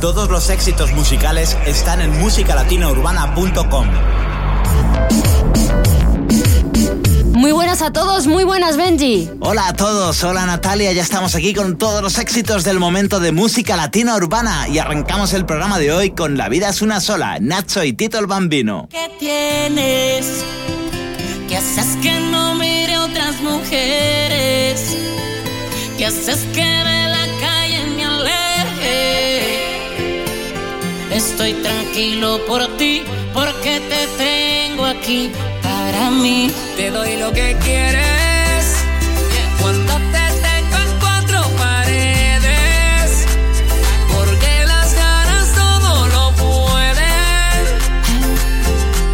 Todos los éxitos musicales están en musicalatinourbana.com. Muy buenas a todos, muy buenas Benji. Hola a todos, hola Natalia, ya estamos aquí con todos los éxitos del momento de música latina urbana y arrancamos el programa de hoy con La vida es una sola, Nacho y Tito el Bambino. ¿Qué tienes? ¿Qué haces que no mire otras mujeres? ¿Qué haces que de Estoy tranquilo por ti porque te tengo aquí para mí. Te doy lo que quieres. Cuando te tengo en cuatro paredes. Porque las ganas todo lo pueden.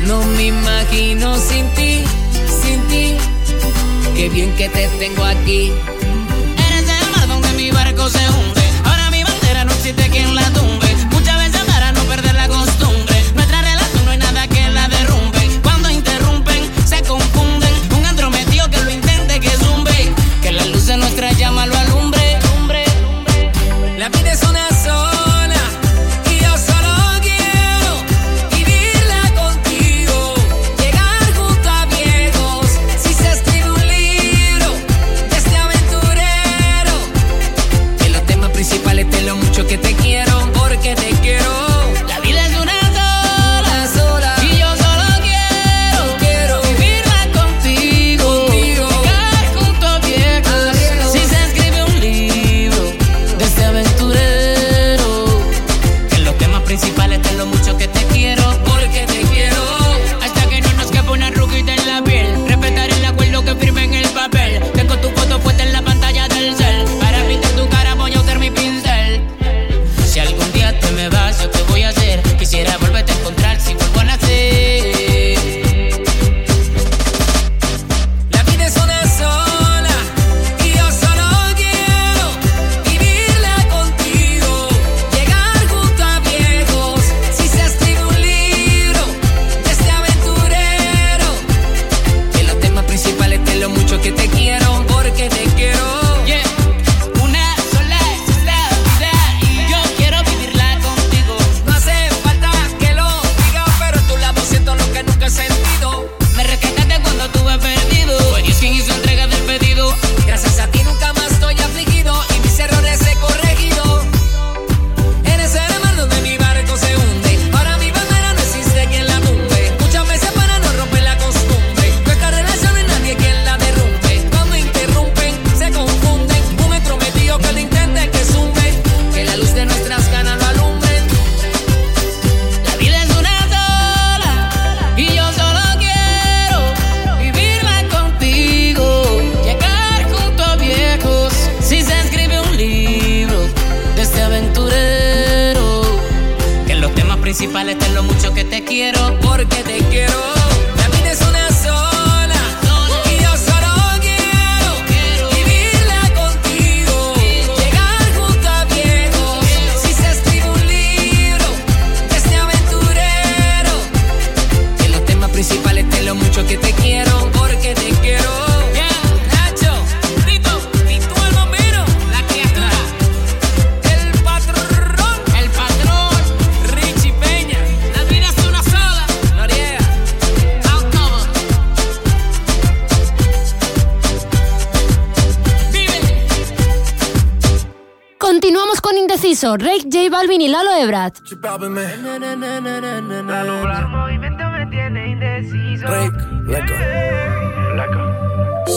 No me imagino sin ti, sin ti. Qué bien que te tengo aquí. Eres el mar donde mi barco se hunde. Ahora mi bandera no existe quien la tumbe. Rake, J Balvin y Lalo Ebrard.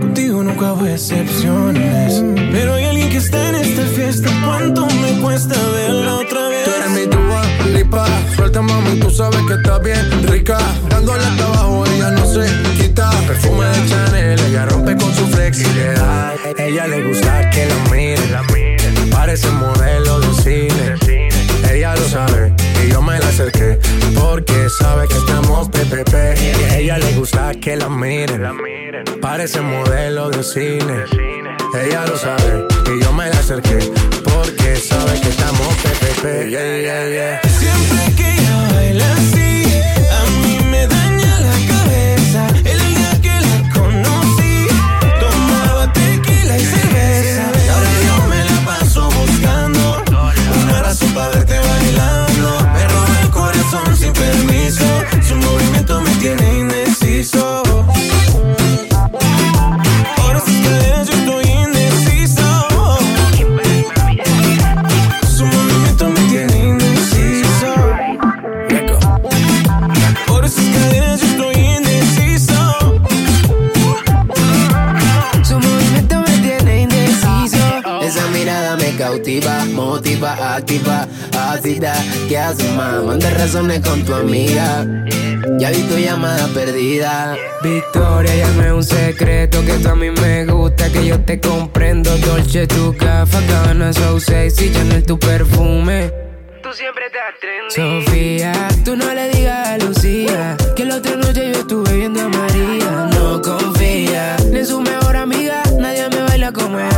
Contigo nunca hubo excepciones. Pero hay alguien que está en esta fiesta. ¿Cuánto me cuesta verla otra vez? Tú eres mi tuba, lipa. Suelta, mami, tú sabes que está bien rica. Dándole hasta abajo, ella no se quita. Perfume de Chanel, ella rompe con su flexibilidad. Ella le gusta que la miren. Parece modelo de cine. Ella lo sabe y yo me la acerqué porque sabe que estamos PPP. Ella le gusta que la miren. Parece modelo de cine. Ella lo sabe y yo me la acerqué porque sabe que estamos PPP. Siempre que ella baila así, motiva, activa, ácida. ¿Qué haces, más? Manda razones con tu amiga. Ya vi tu llamada perdida. Victoria, llame un secreto que tú a mí me gusta, que yo te comprendo. Dolce, tu gafa, gana, so sexy, Chanel, tu perfume. Tú siempre te trendy. Sofía, tú no le digas a Lucía que la otra noche yo estuve viendo a María.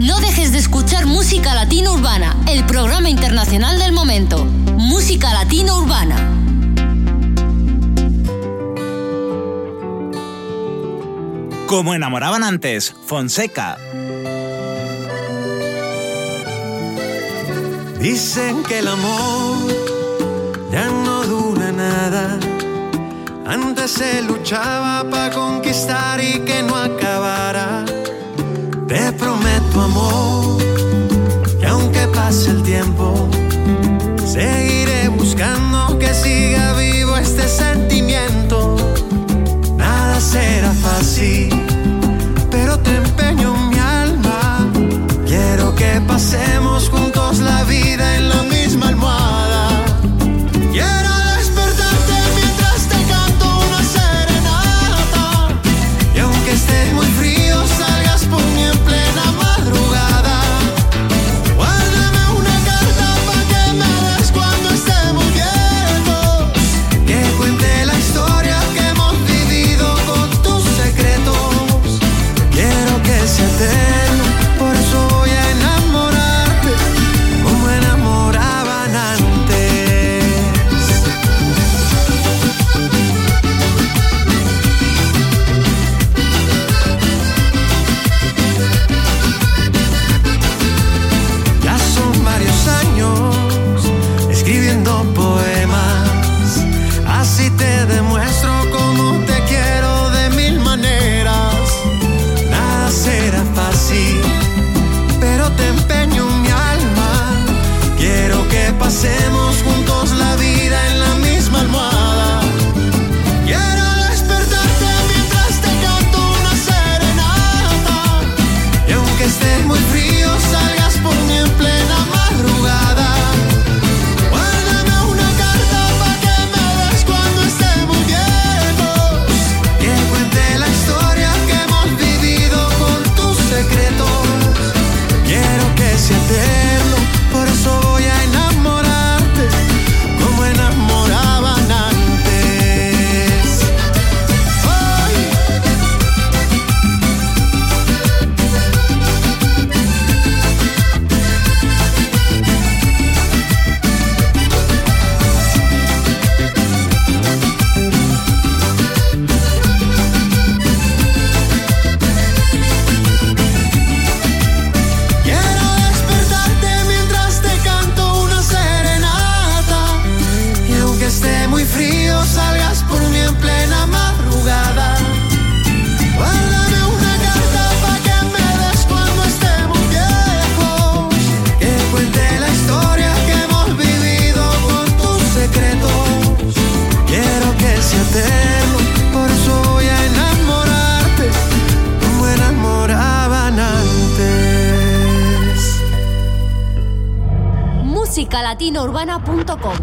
No dejes de escuchar Música Latina Urbana, el programa internacional del momento. Música Latina Urbana. Como enamoraban antes, Fonseca. Dicen que el amor ya no dura nada. Antes se luchaba para conquistar y que no acabara. Te prometo amor que aunque pase el tiempo, seguiré buscando que siga vivo este sentimiento. Nada será fácil, pero te empeño mi alma. Quiero que pasemos juntos la vida en la misma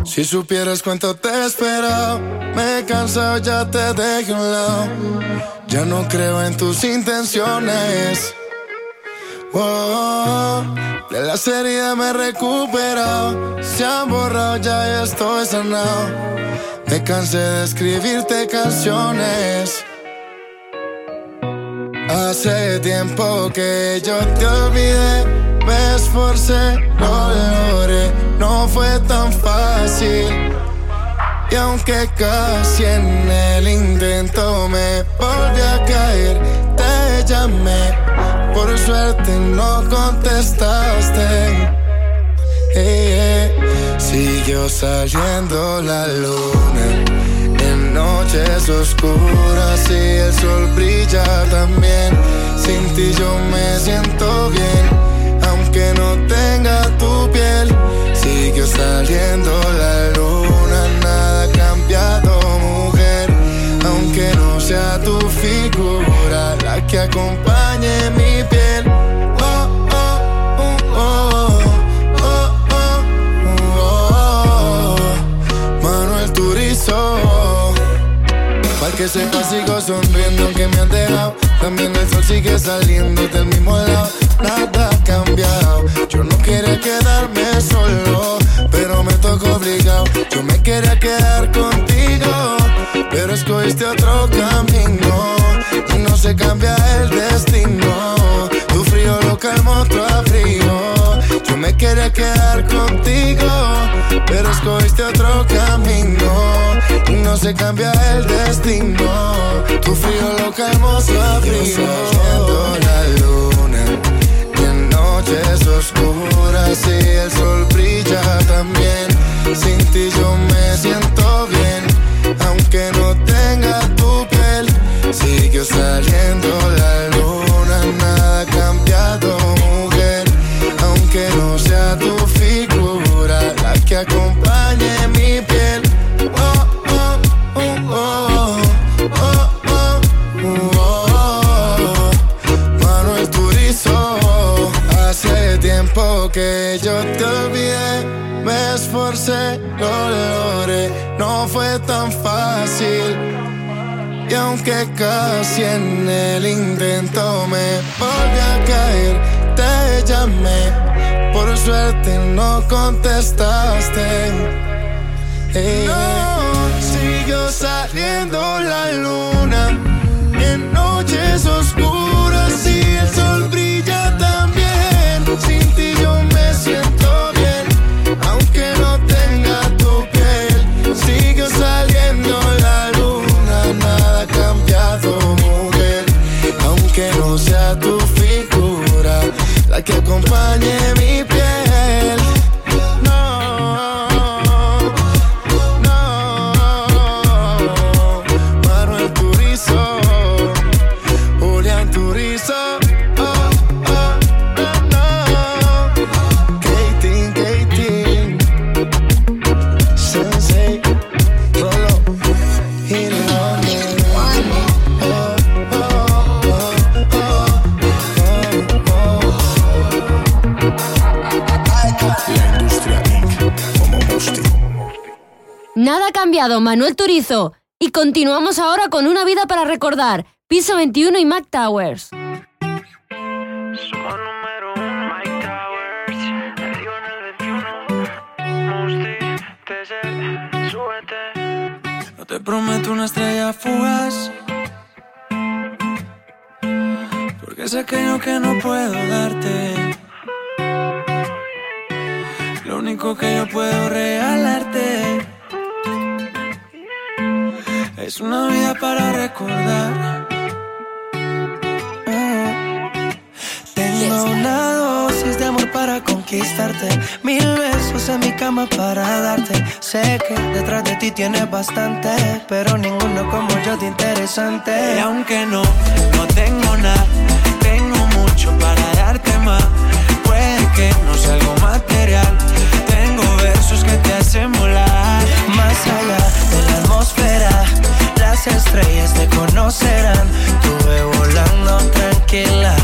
Si supieras cuánto te he esperado, me he cansado, ya te dejé un lado. Ya no creo en tus intenciones. Oh, de la serie me he recuperado. Se han borrado, ya estoy sanado. Me cansé de escribirte canciones. Hace tiempo que yo te olvidé, me esforcé, lo logré, no fue tan fácil. Y aunque casi en el intento me volví a caer, te llamé, por suerte no contestaste. Siguió saliendo la luna noches oscuras y el sol brilla también. Sin ti yo me siento bien, aunque no tenga tu piel. Sigue saliendo la luna, nada ha cambiado, mujer. Aunque no sea tu figura la que acompañe mi piel. Que sepa sigo sonriendo aunque me han dejado. También el sol sigue saliendo del mismo lado. Nada ha cambiado. Yo no quería quedarme solo Pero me tocó obligado. Yo me quería quedar contigo Pero escogiste otro camino. Y no se cambia el destino. Tu frío lo calmo tu frío me quería quedar contigo Pero escogiste otro camino y no se cambia el destino. Tu frío lo calmo su frío. la luna y en noches oscuras y el sol brilla también. Sin ti yo me siento bien, aunque no tenga tu piel. Sigue saliendo la luna, nada ha cambiado, Aunque no sea tu figura la que acompañe mi piel. que yo te olvidé, me esforcé, lo no fue tan fácil. Y aunque casi en el intento me volví a caer, te llamé, suerte no contestaste. No, siguió saliendo la luna en noches oscuras y el sol brilla también. Sin ti yo me siento bien, aunque no tenga tu piel. Sigue saliendo la luna, nada ha cambiado, mujer. Aunque no sea tu figura la que acompañe mi Cambiado, Manuel Turizo. Y continuamos ahora con Una vida para recordar. Piso 21 y Mac Towers. No te prometo una estrella fugaz. Porque sé que yo que no puedo darte. Lo único que yo puedo regalarte es una vida para recordar. Tengo una dosis de amor para conquistarte. Mil besos en mi cama para darte. Sé que detrás de ti tienes bastante, pero ninguno como yo te interesante. Y aunque no, no tengo nada, tengo mucho para darte más. Puede que no sea algo material. Tengo versos que te hacen volar estrellas te conocerán. Tuve volando tranquila,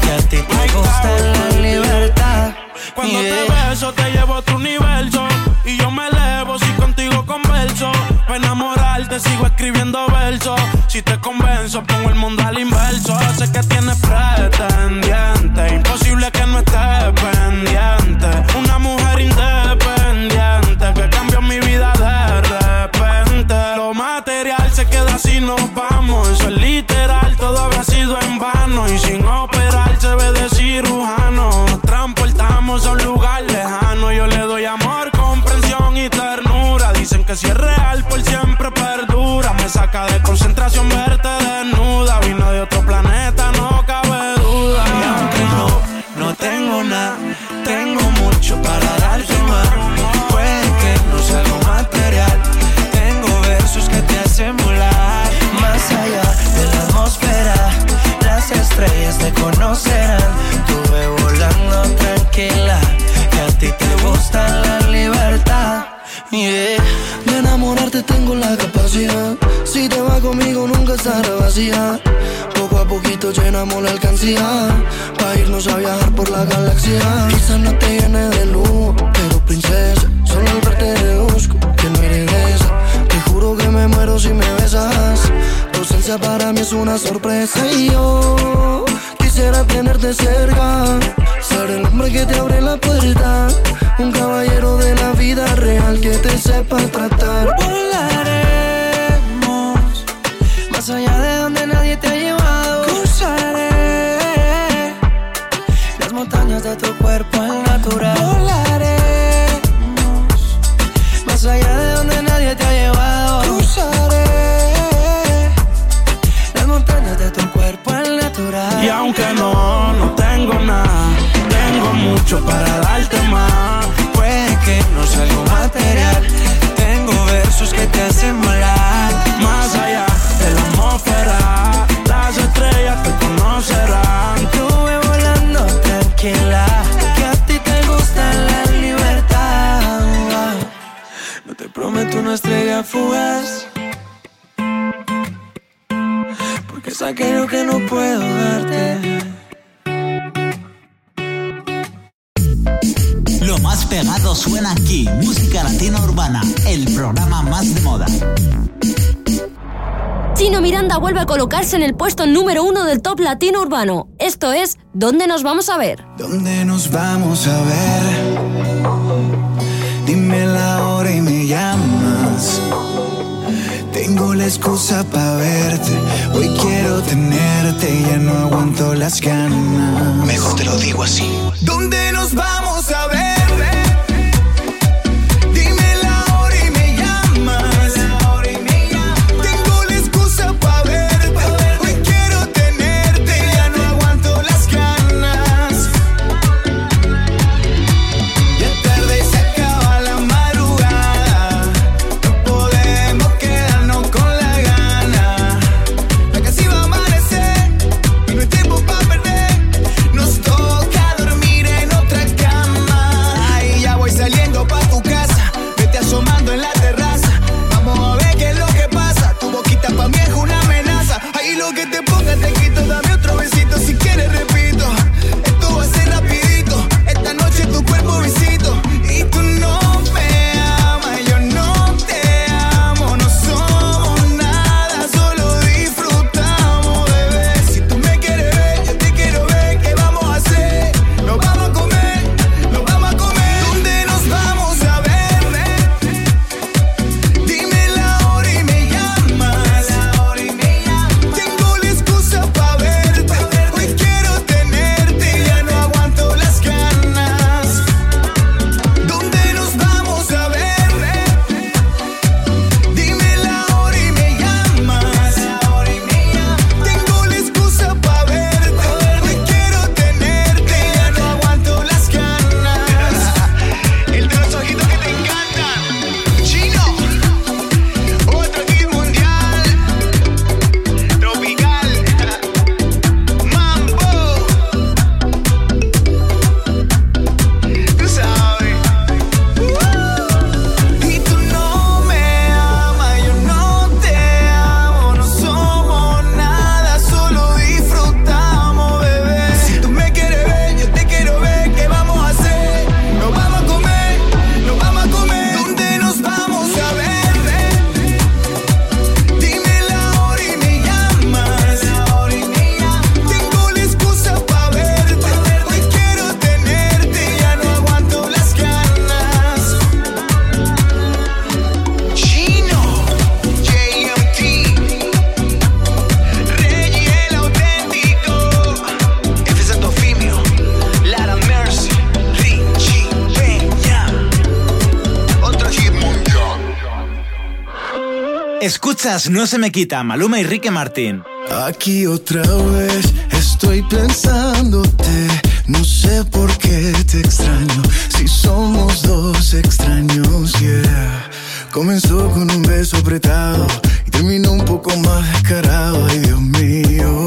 que a ti te gusta la libertad. Cuando yeah. te beso, te llevo a tu universo. Y yo me elevo si contigo converso. Para enamorarte, sigo escribiendo versos. Si te convenzo, pongo el mundo al inverso. Sé que tienes pretendiente, imposible tengo la capacidad. Si te vas conmigo nunca estará vacía. Poco a poquito llenamos la alcancía. Pa' irnos a viajar por la galaxia. Quizás no te llene de luz, pero princesa, solo al verte deduzco que no eres. Te juro que me muero si me besas. Tu ausencia para mí es una sorpresa y yo quisiera tenerte cerca. Ser el hombre que te abre la puerta. Un caballero de la vida real que te sepa tratar. Volaremos más allá de donde nadie te ha llevado. Cruzaré las montañas de tu cuerpo al natural. Volaremos más allá de donde nadie te ha llevado. Cruzaré las montañas de tu cuerpo al natural. Y aunque no, no tengo nada, tengo mucho para. Puede que no algo material. Tengo versos que te hacen volar. Más allá de la atmósfera, las estrellas te conocerán. Estuve volando tranquila. Que a ti te gusta la libertad. No te prometo una estrella fugaz. Porque es aquello que no puedo darte. Vuelve a colocarse en el puesto número uno del top latino urbano. Esto es ¿Dónde nos vamos a ver? ¿Dónde nos vamos a ver? Dime la hora y me llamas. Tengo la excusa para verte. Hoy quiero tenerte y ya no aguanto las ganas. Mejor te lo digo así. ¿Dónde nos vamos a ver? No se me quita, Maluma y Rique Martín. Aquí otra vez estoy pensándote. No sé por qué te extraño. Si somos dos extraños, yeah. Comenzó con un beso apretado y terminó un poco más descarado. Ay, Dios mío,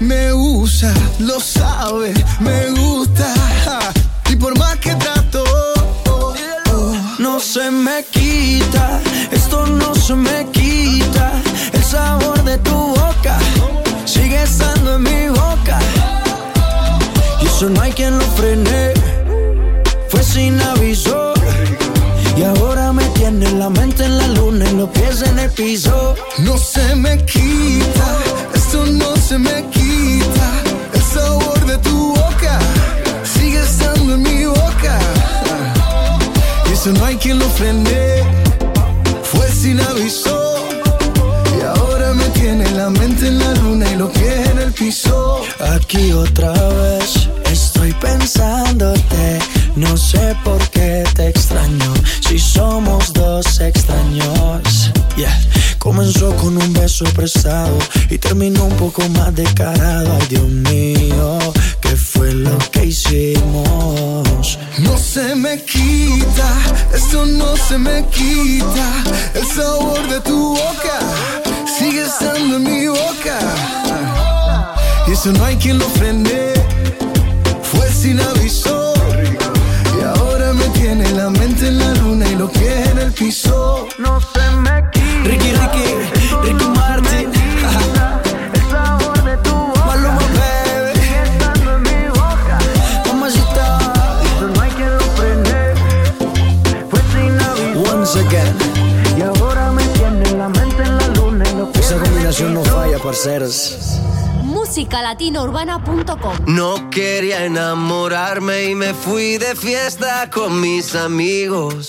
me usa, lo sabes, me gusta. Y por más que trato, no se me quita, esto no se me quita. El sabor de tu boca sigue estando en mi boca. Y eso no hay quien lo frene, fue sin aviso. Y ahora me tiene la mente en la luna y los pies en el piso. no se me quita, esto no se me quita. El sabor de tu boca sigue estando en mi boca. Y eso no hay quien lo frene, fue sin aviso. Y ahora me tiene la mente en la luna y los pies en el piso. Aquí otra vez estoy pensándote. No sé por qué te extraño. Si somos dos extraños. Yeah. Comenzó con un beso prestado y terminó un poco más descarado. Ay, Dios mío, ¿qué fue lo que hicimos? No se me quita, esto no se me quita. El sabor de tu boca sigue estando en mi boca. Y eso no hay quien lo frene, fue sin aviso. Y ahora me tiene la mente en la luna y los pies en el piso. No se me quita. Ricky, Ricky, Ricky Martin. El sabor de tu boca Maluma, baby. sigue estando en mi boca. Mamacita. Eso no hay lo frene, fue sin aviso. Once again. Y ahora me tiene la mente en la luna y los pies Esa combinación no falla, parceros. musicalatinourbana.com No quería enamorarme y me fui de fiesta con mis amigos.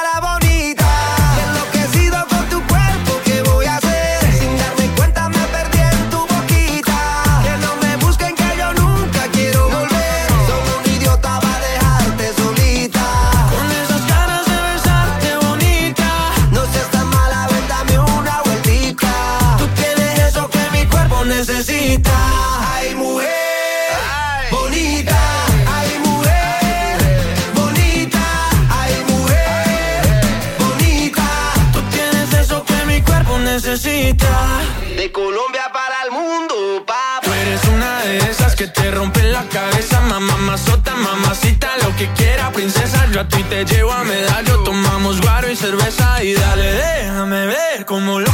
mazota, mamacita, lo que quiera, princesa. Yo a ti te llevo a medallo, tomamos guaro y cerveza y dale, déjame ver cómo lo,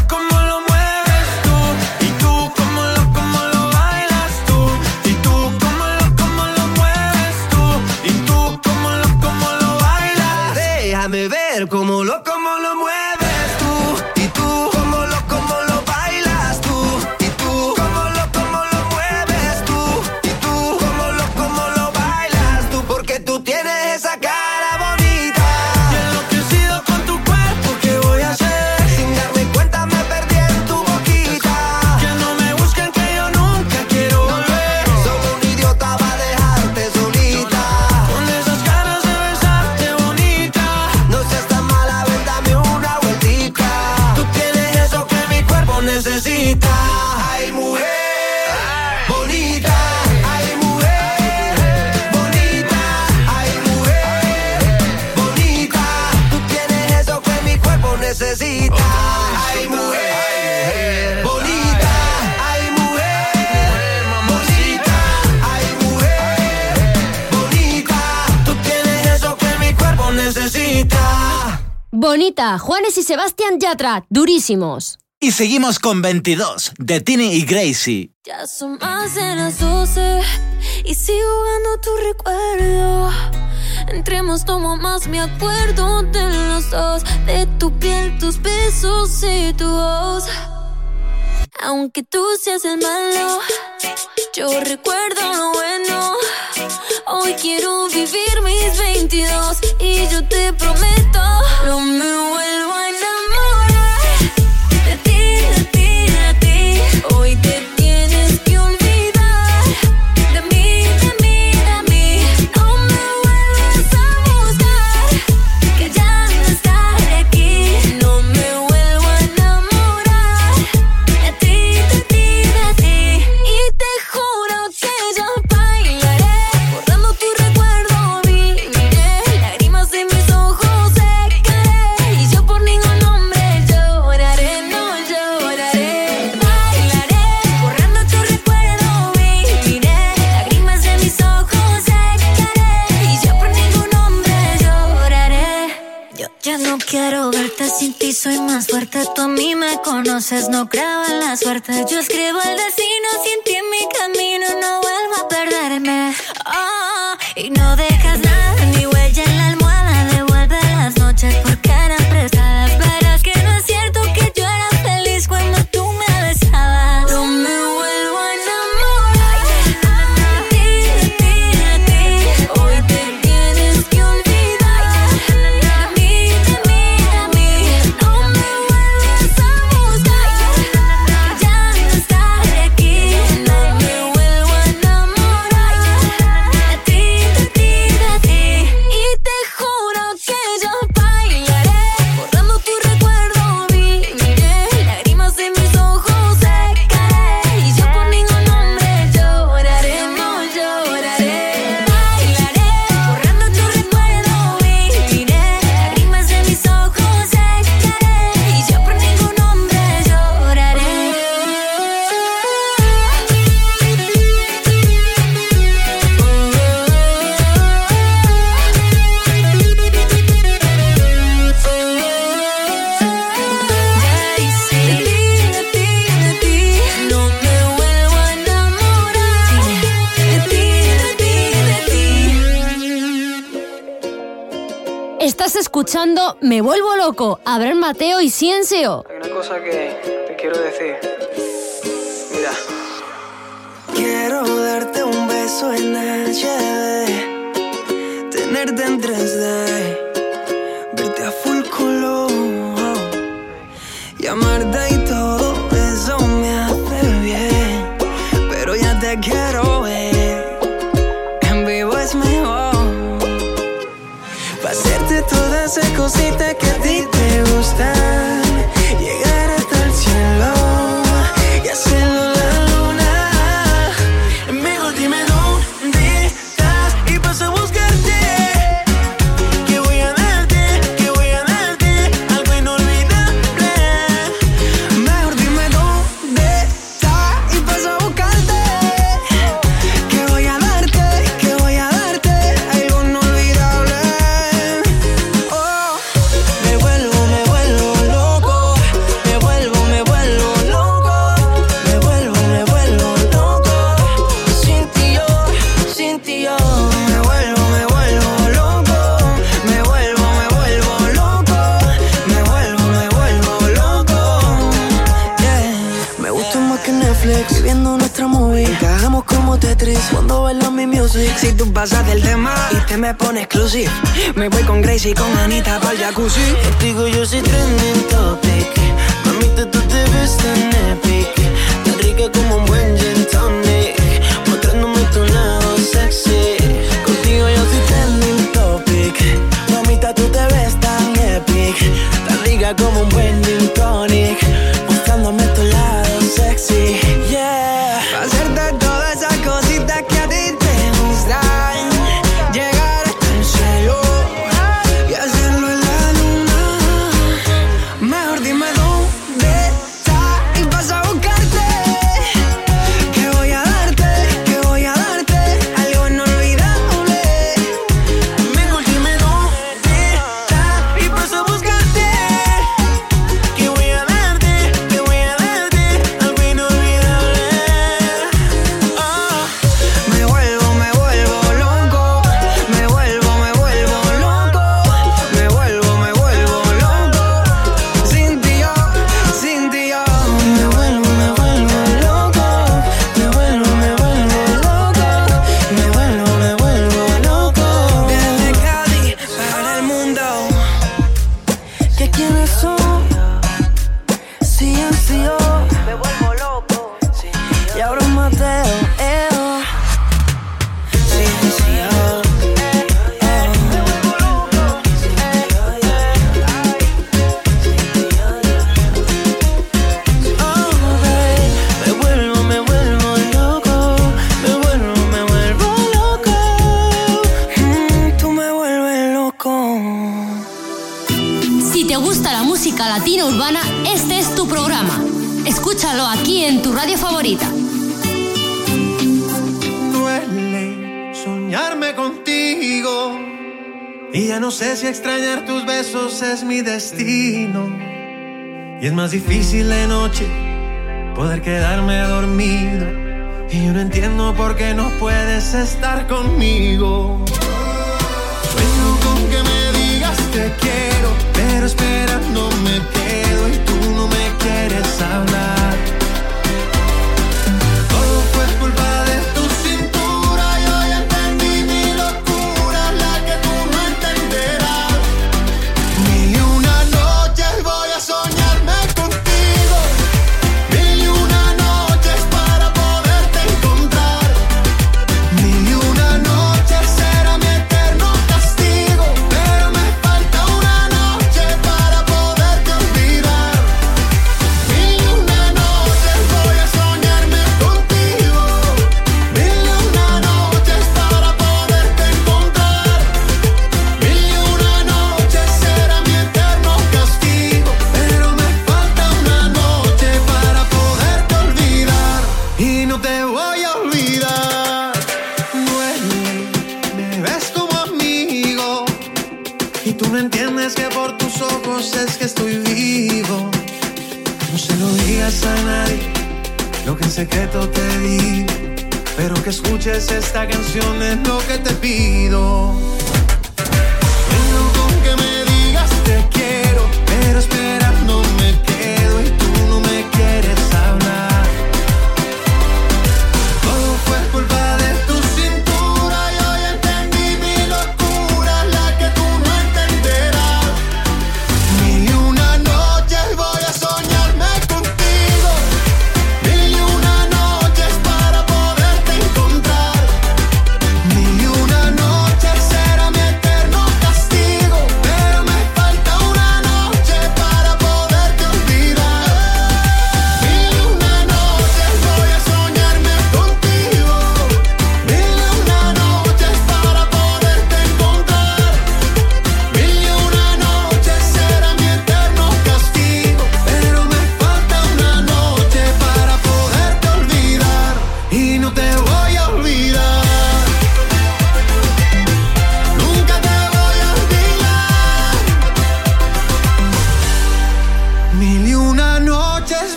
Sebastián Yatra, durísimos. Y seguimos con 22, de Tini y Gracie. Ya son más de las 12 y sigo jugando tu recuerdo. Entremos, tomo más, me acuerdo de los dos, de tu piel, tus besos y tu voz. Aunque tú seas el malo, yo recuerdo lo bueno. Hoy quiero vivir mis 22 y yo te prometo, no me vuelvo a soy más fuerte. Tú a mí me conoces, no creo en la suerte. Yo escribo el destino, sin ti en mi camino, no vuelvo a perderme. Ah, y no dejas nada, en la escuchando Me Vuelvo Loco, Abraham Mateo y Ciencio. Hay una cosa que te quiero decir. Mira. Quiero darte un beso en HD, tenerte en 3D, verte a full color, llamarte todas esas cositas que music. Si tú pasas del tema y te me pones exclusive, me voy con Gracie y con Anita para jacuzzi. Contigo yo soy trending topic. Mamita, tú te ves tan epic. Tan rica como un buen gin tonic. Mostrándome tu lado sexy. Contigo yo soy trending topic. Mamita, tú te ves tan epic. Tan rica como un buen gin tonic. si extrañar tus besos es mi destino. Y es más difícil de noche poder quedarme dormido. Y yo no entiendo por qué no puedes estar conmigo. Sueño con que me digas te quiero, pero esperando me quedo y tú no me quieres hablar. Estas canciones no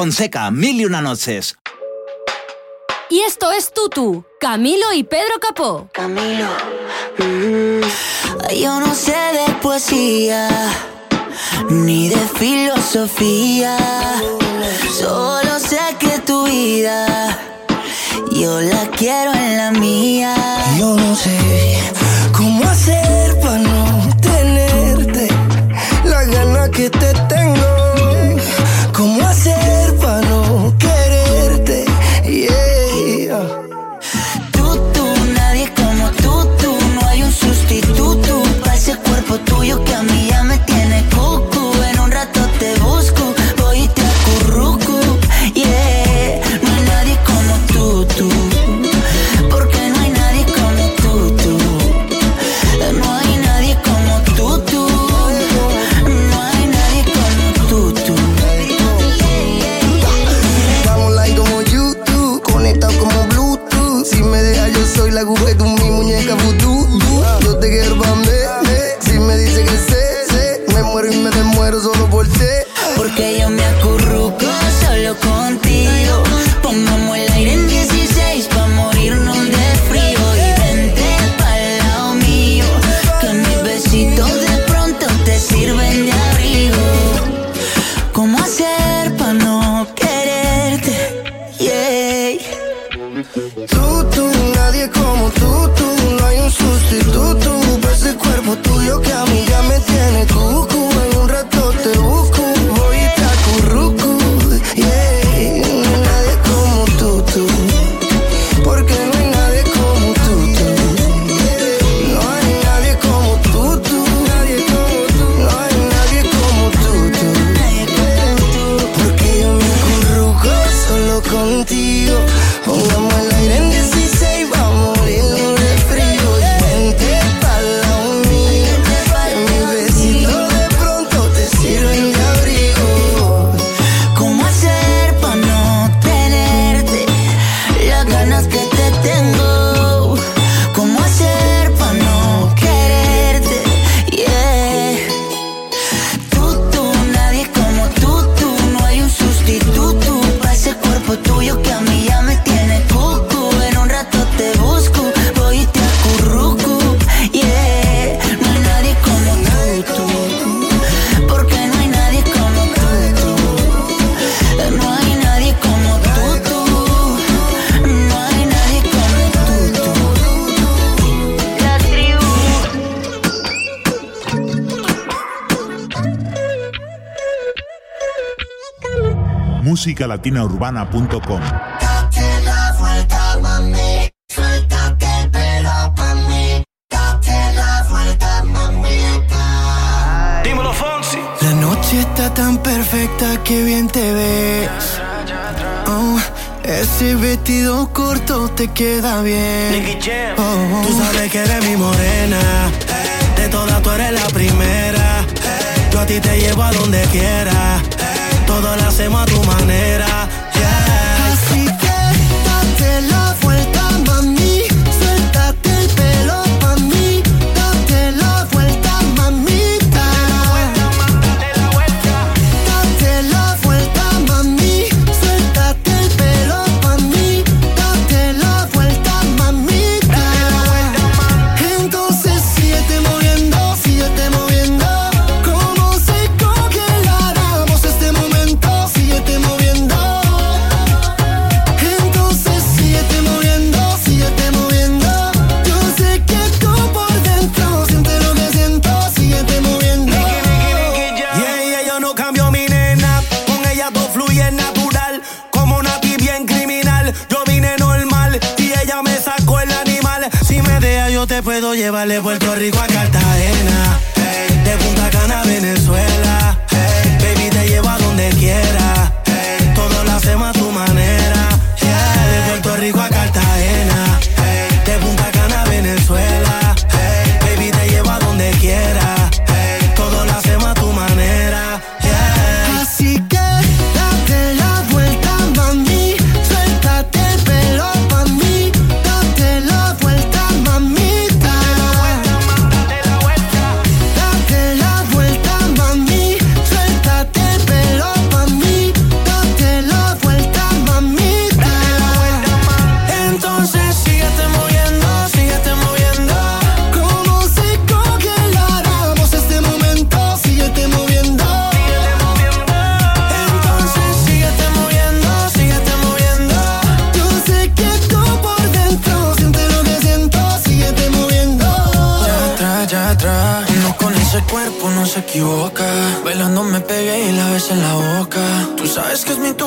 Fonseca, Mil y una noches. Y esto es Tutu, Camilo y Pedro Capó. Camilo. Mm. Yo no sé de poesía, ni de filosofía. Solo sé que tu vida, yo la quiero en la mía. Yo no sé mamita. Dímelo, Fonsi. La noche está tan perfecta que bien te ves. Oh, ese vestido corto te queda bien. Oh, Tú sabes que eres mi morena. De todas tú eres la primera. Yo a ti te llevo a donde quiera. Todo lo hacemos a tu manera. Puedo llevar de Puerto Rico a Cartagena. De Punta Cana Venezuela.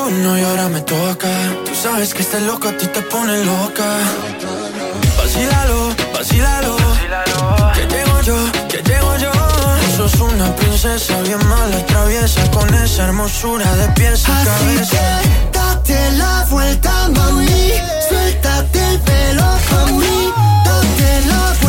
Turno y ahora me toca. Tú sabes que este loco a ti te pone loca. Vacílalo, vacílalo. Que llego yo, que llego yo. Tú sos una princesa bien mala, traviesa. Con esa hermosura de pies a Así cabeza. que date la vuelta, mami. Suéltate el pelo pa' mí. Date la vuelta,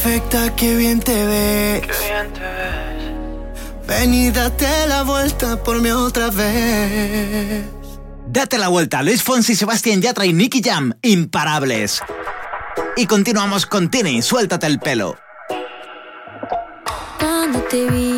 perfecta que bien te ves. Ven y date la vuelta por mí otra vez. Date la vuelta, Luis Fonsi, Sebastián Yatra y Nicky Jam, imparables. Y continuamos con Tini, suéltate el pelo. Cuando te vi,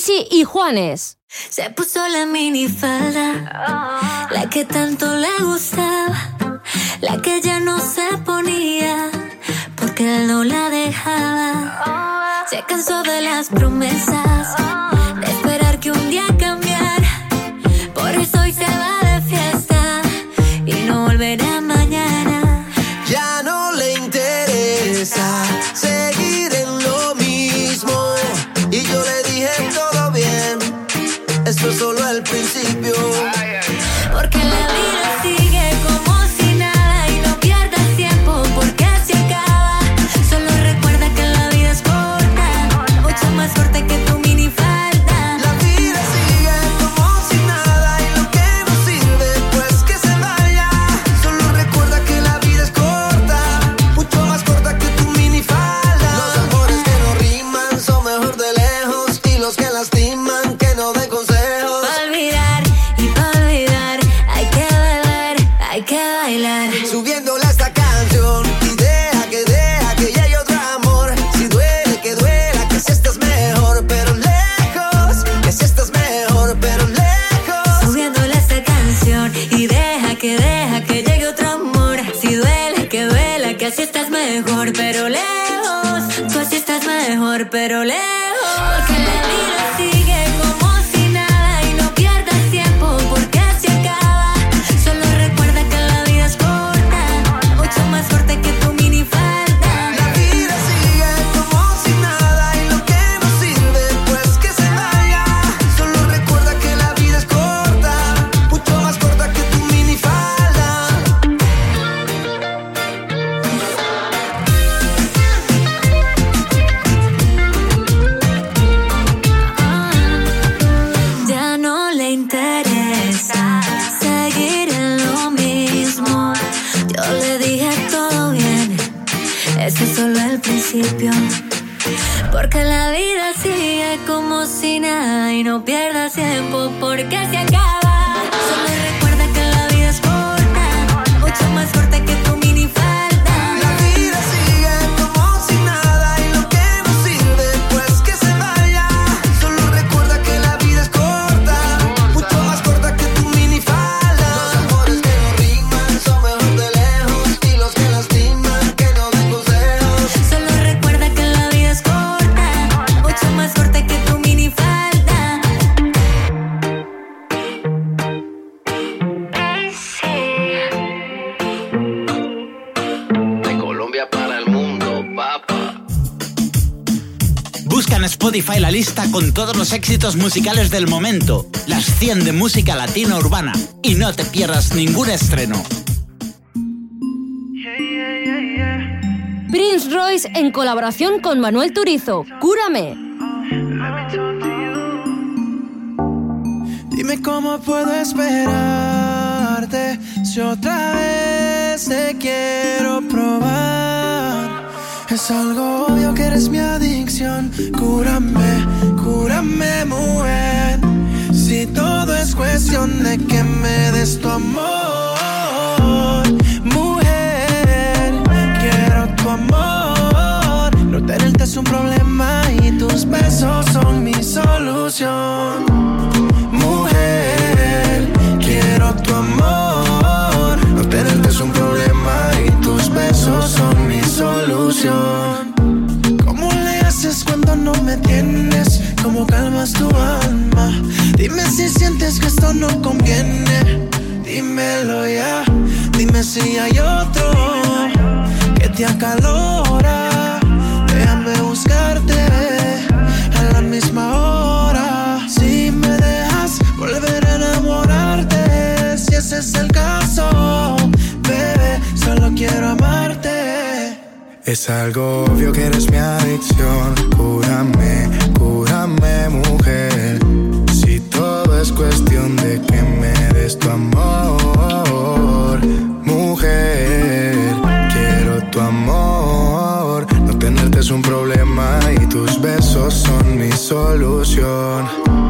Gracie y Juanes. Se puso la minifalda, la que tanto le gustaba, la que ya no se ponía, porque él no la dejaba. Se cansó de las promesas, Para el mundo, papá. Busca en Spotify la lista con todos los éxitos musicales del momento, las 100 de música latina urbana, y no te pierdas ningún estreno. Prince Royce en colaboración con Manuel Turizo. Cúrame. Dime cómo puedo esperarte si otra te quiero probar. Es algo obvio que eres mi adicción. Cúrame, cúrame, mujer. Si todo es cuestión de que me des tu amor, mujer. Quiero tu amor. No tenerte es un problema y tus besos son mi solución. Mujer, quiero tu amor. Besos son mi solución. ¿Cómo le haces cuando no me tienes? ¿Cómo calmas tu alma? Dime si sientes que esto no conviene. Dímelo ya. Dime si hay otro que te acalora. Déjame buscarte a la misma hora. Si me dejas volver a enamorarte, si ese es el caso, solo quiero amarte. Es algo obvio que eres mi adicción. Cúrame, cúrame, mujer. Si todo es cuestión de que me des tu amor, mujer. Quiero tu amor. No tenerte es un problema y tus besos son mi solución.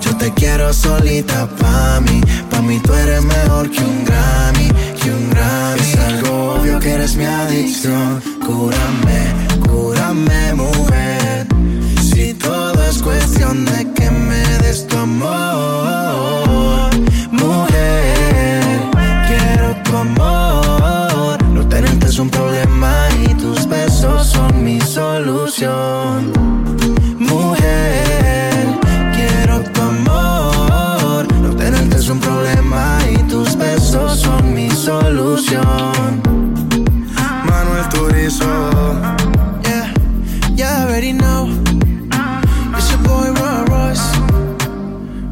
Te quiero solita pa' mí. Pa' mí tú eres mejor que un Grammy. Que un Grammy. Es algo obvio que eres mi adicción. Cúrame, cúrame, mujer. Si todo es cuestión de que me des tu amor, mujer. Quiero tu amor. No tenerte es un problema y tus besos son mi solución. Solución. Manuel Turizo. Yeah, you already know. It's your boy Roy Royce.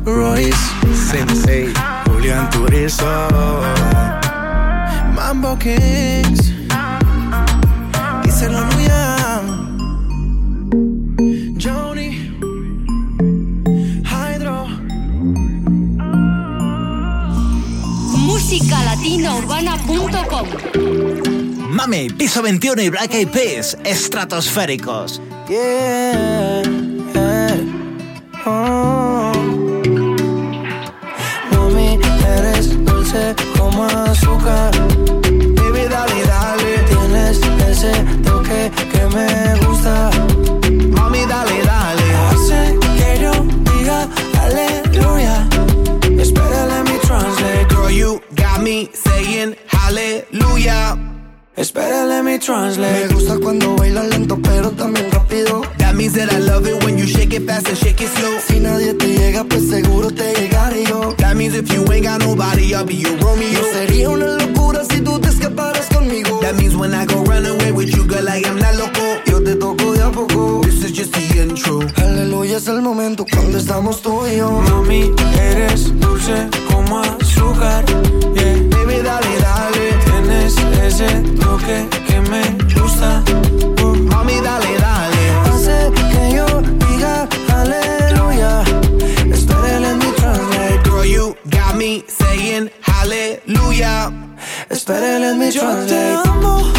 Royce. Sensei, Julián Turizo. Mambo Kings. musicalatinaurbana.com Mami, piso 21 y Black Eyed Peas, estratosféricos. Yeah. Oh. Mami, eres dulce como azúcar. Be your Romeo. No sería una locura si tú te escaparas conmigo. That means when I go run away with you, girl, I am not loco. Yo te toco de a poco. This is just the intro. Aleluya es el momento cuando estamos tú y yo. Mami, eres dulce como azúcar. Yeah. Baby, dale, dale. Tienes ese toque Amo.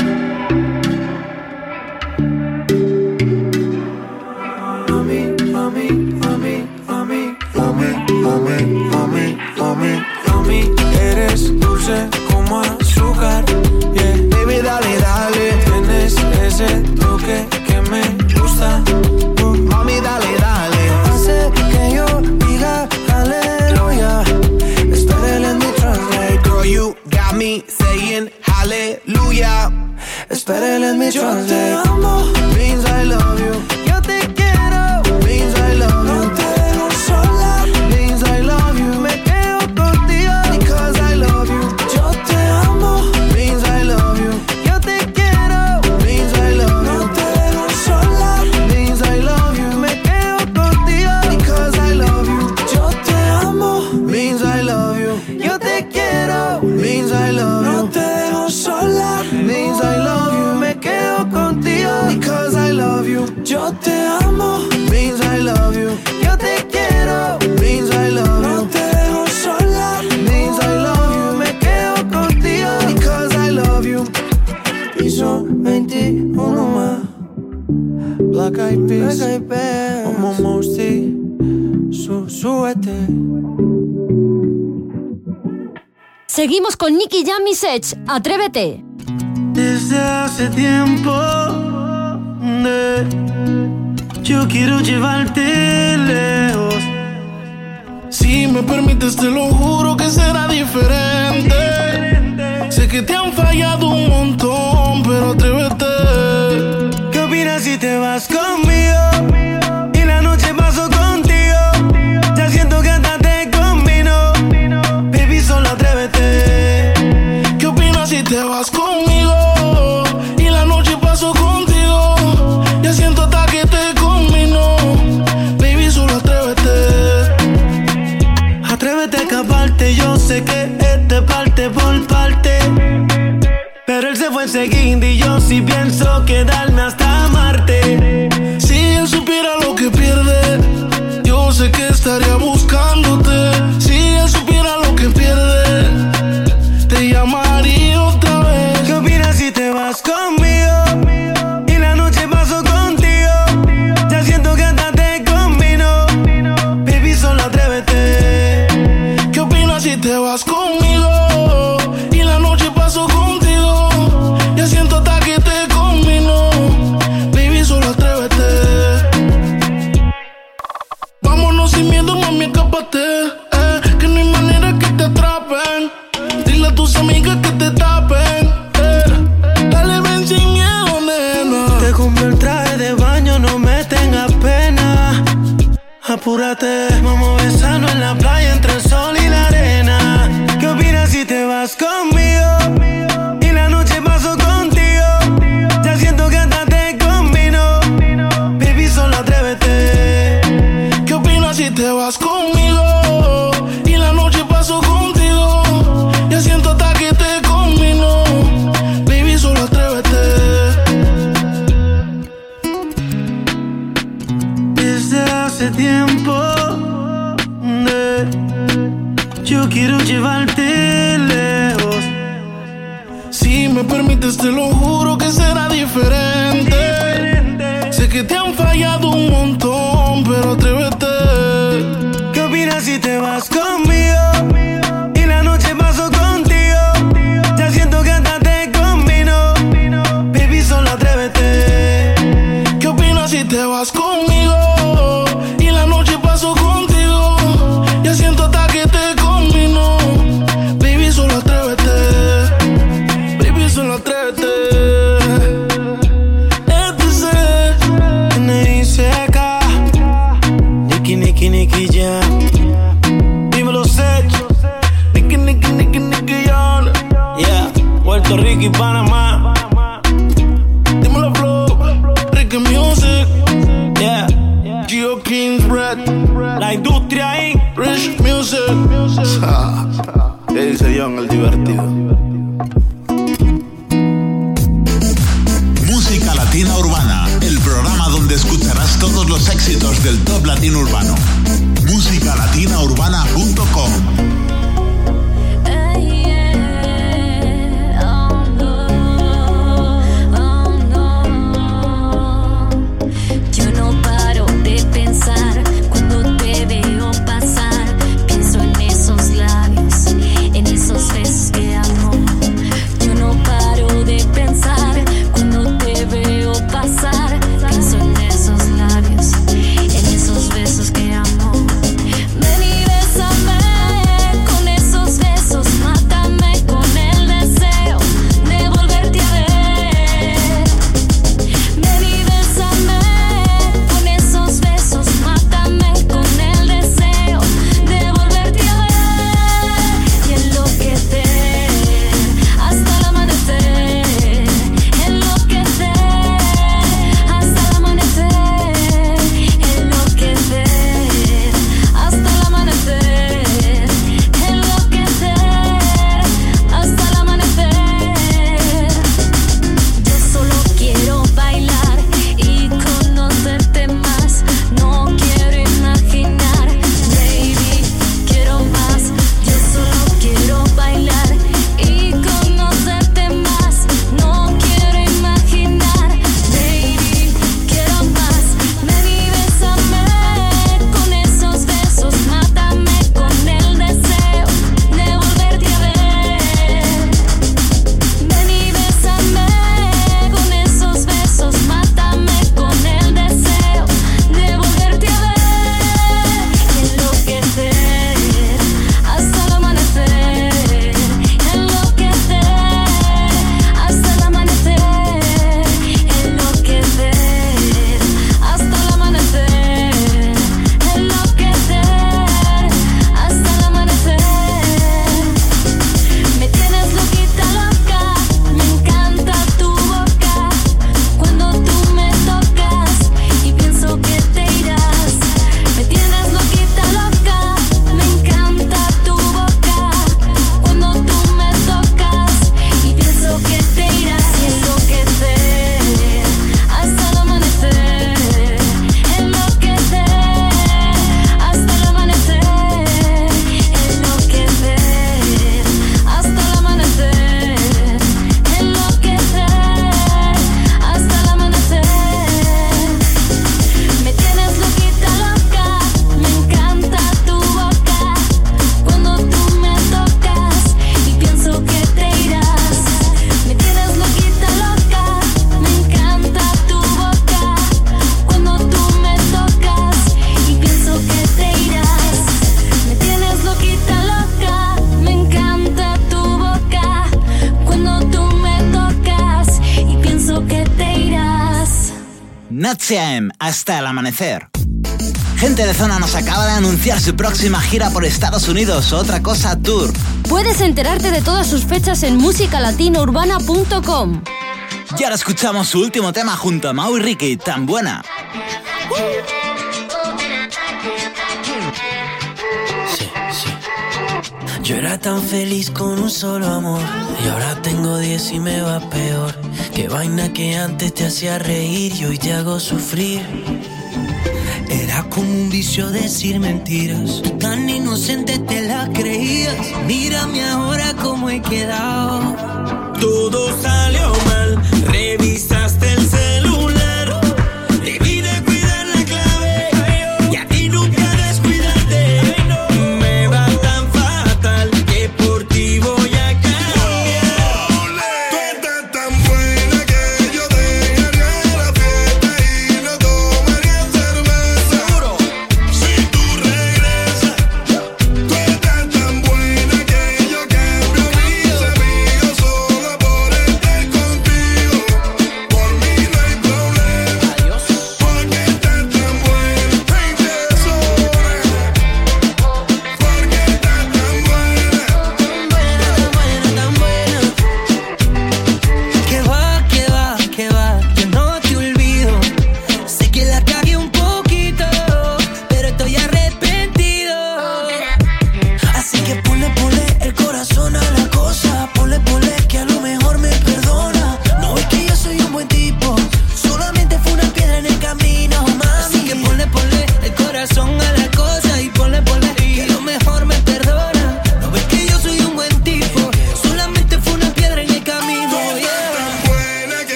Seguimos con Nicky Jam y Sech. Atrévete. Desde hace tiempo yo quiero llevarte lejos. Si me permites, te lo juro que será diferente. diferente. Sé que te han fallado un montón, pero atrévete. ¿Qué opinas si te vas conmigo? Amanecer. Gente de Zona nos acaba de anunciar su próxima gira por Estados Unidos, Otra Cosa Tour. Puedes enterarte de todas sus fechas en musicalatinourbana.com. Y ahora escuchamos su último tema junto a Mau y Ricky, tan buena. Yo era tan feliz con un solo amor y ahora tengo diez y me va peor. Qué vaina que antes te hacía reír y hoy te hago sufrir. Como un vicio decir mentiras. tan inocente te la creías. Mírame ahora cómo he quedado. Todo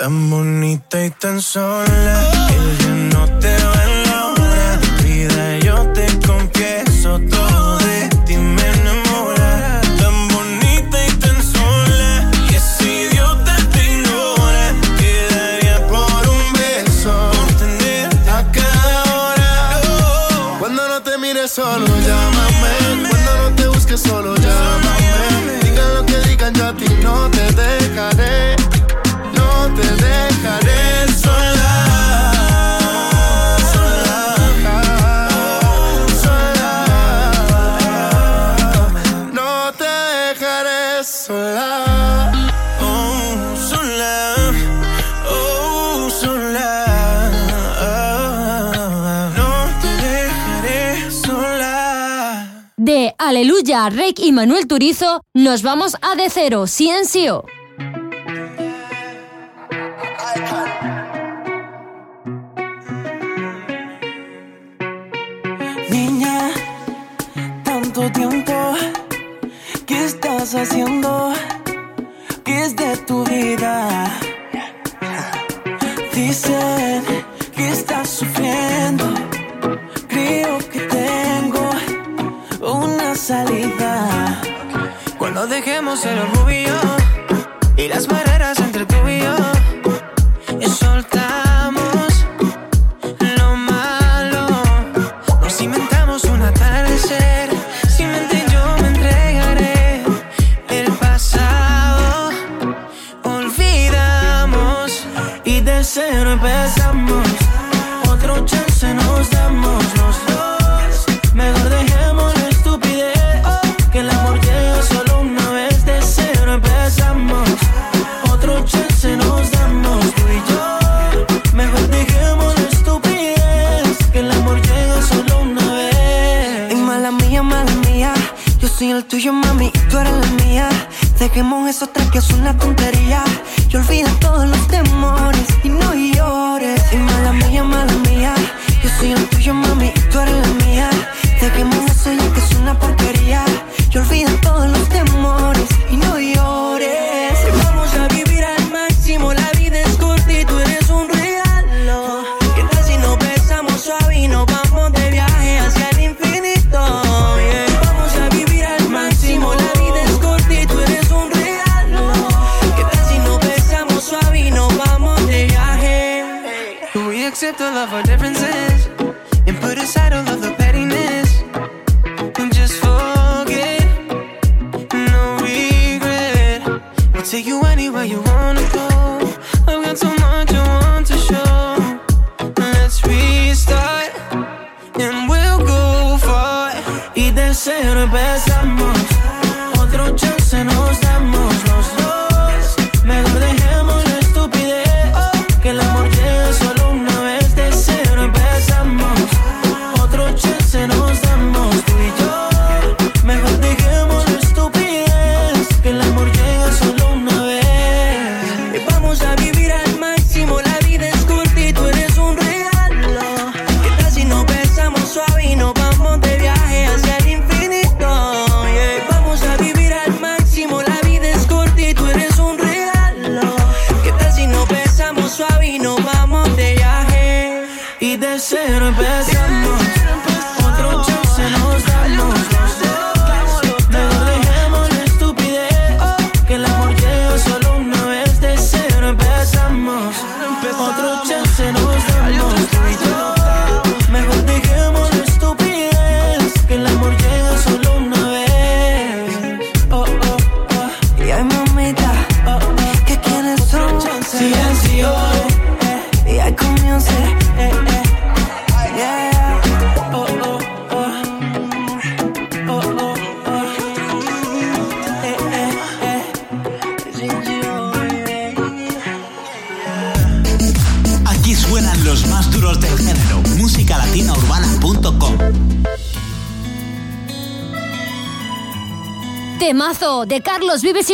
Tan bonita y tan sola. Oh. Aleluya, Rake y Manuel Turizo, nos vamos a De Cero, Ciencio. Niña, tanto tiempo, ¿qué estás haciendo? ¿Qué es de tu vida? Dicen que estás sufriendo salida. Cuando dejemos el orgullo y las barreras lo tuyo, mami, y tú eres la mía. Dejemos eso atrás que es una tontería. Y olvida todos los temores y no llores. Y mala mía, mala mía. Yo soy el tuyo, mami, y tú eres la mía. Dejemos eso ya que es una porquería. Y olvida todos los temores y no llores. beso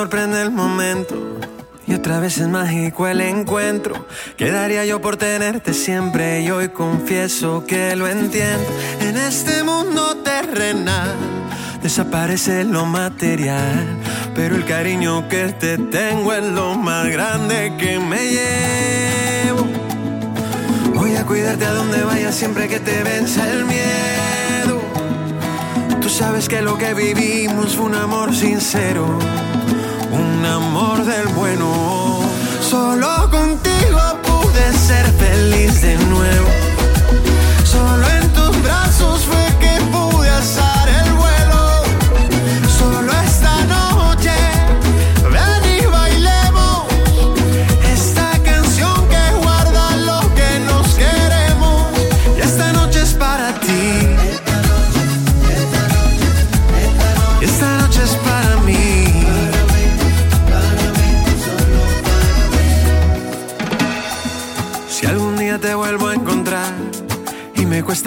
Sorprende el momento y otra vez es mágico el encuentro. Quedaría yo por tenerte siempre y hoy confieso que lo entiendo. En este mundo terrenal desaparece lo material, pero el cariño que te tengo es lo más grande que me llevo. Voy a cuidarte a donde vayas siempre que te venza el miedo. Tú sabes que lo que vivimos fue un amor sincero, amor del bueno. Solo contigo pude ser feliz de nuevo.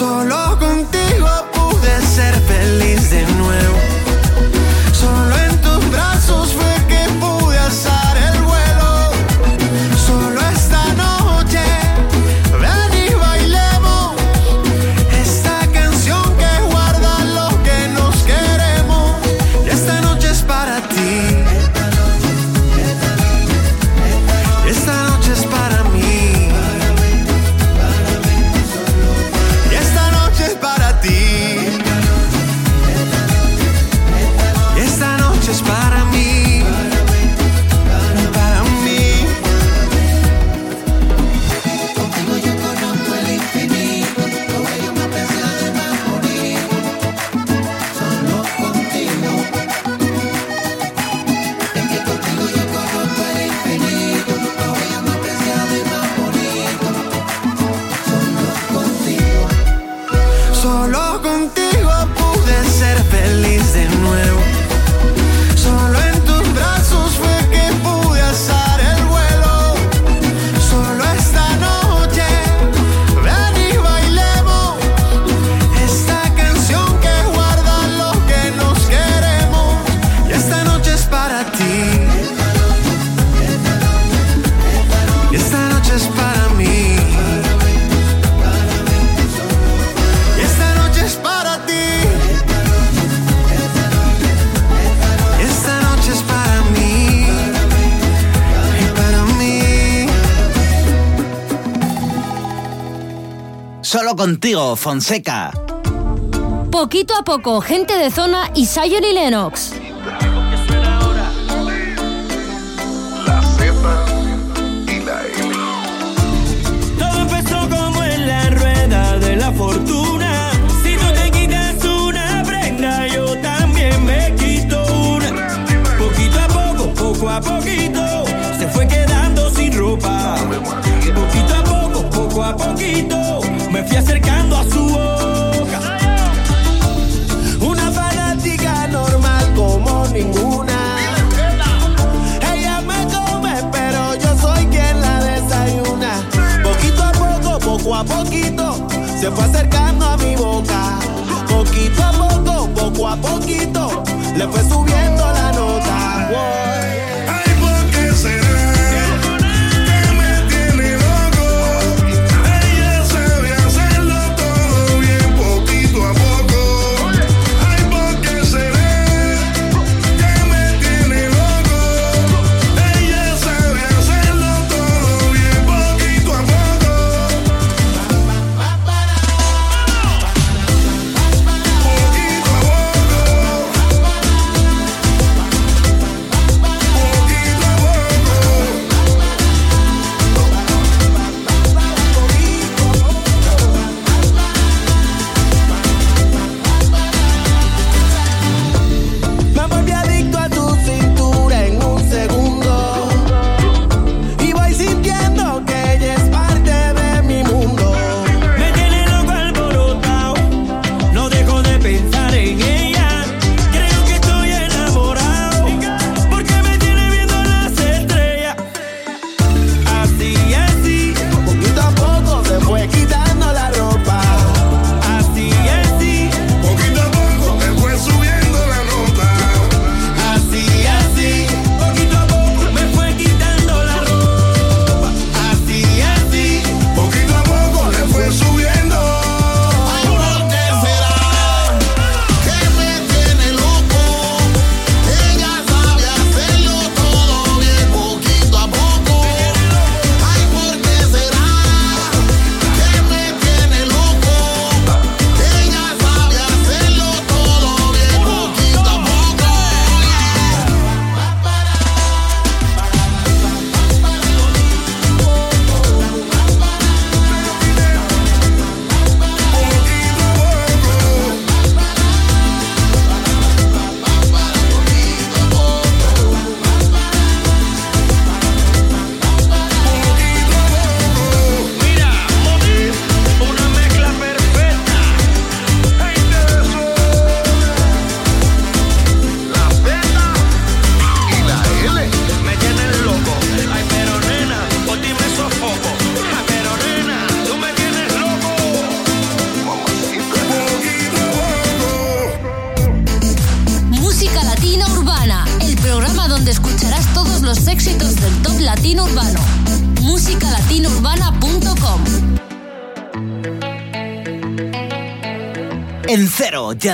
Solo contigo pude ser feliz de nuevo. Solo en tus brazos fue contigo, Fonseca. Poquito a poco, gente de zona y y Lennox. Fue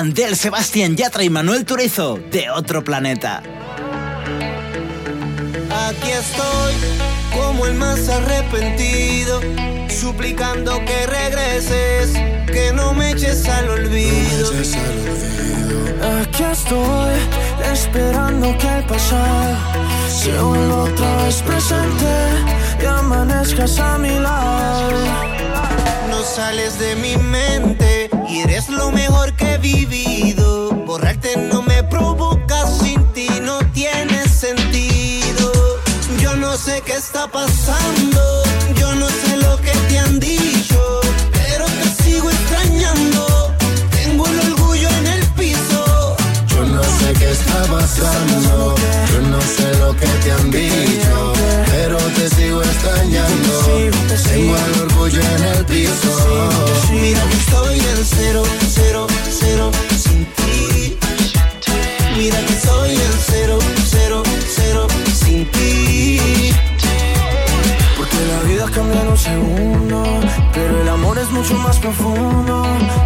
Yandel, Sebastián Yatra y Manuel Turizo, de otro planeta. Aquí estoy, como el más arrepentido, suplicando que regreses, que no me eches al olvido. Aquí estoy, esperando que el pasado se vuelva otra vez presente y amanezcas a mi lado. No sales de mi mente sé qué está pasando, yo no sé lo que te han dicho, pero te sigo extrañando. Tengo el orgullo en el piso. Yo no sé qué está pasando, yo no sé lo que te han dicho, pero te sigo extrañando. Tengo el orgullo en el piso. Mira que estoy en cero, cero, cero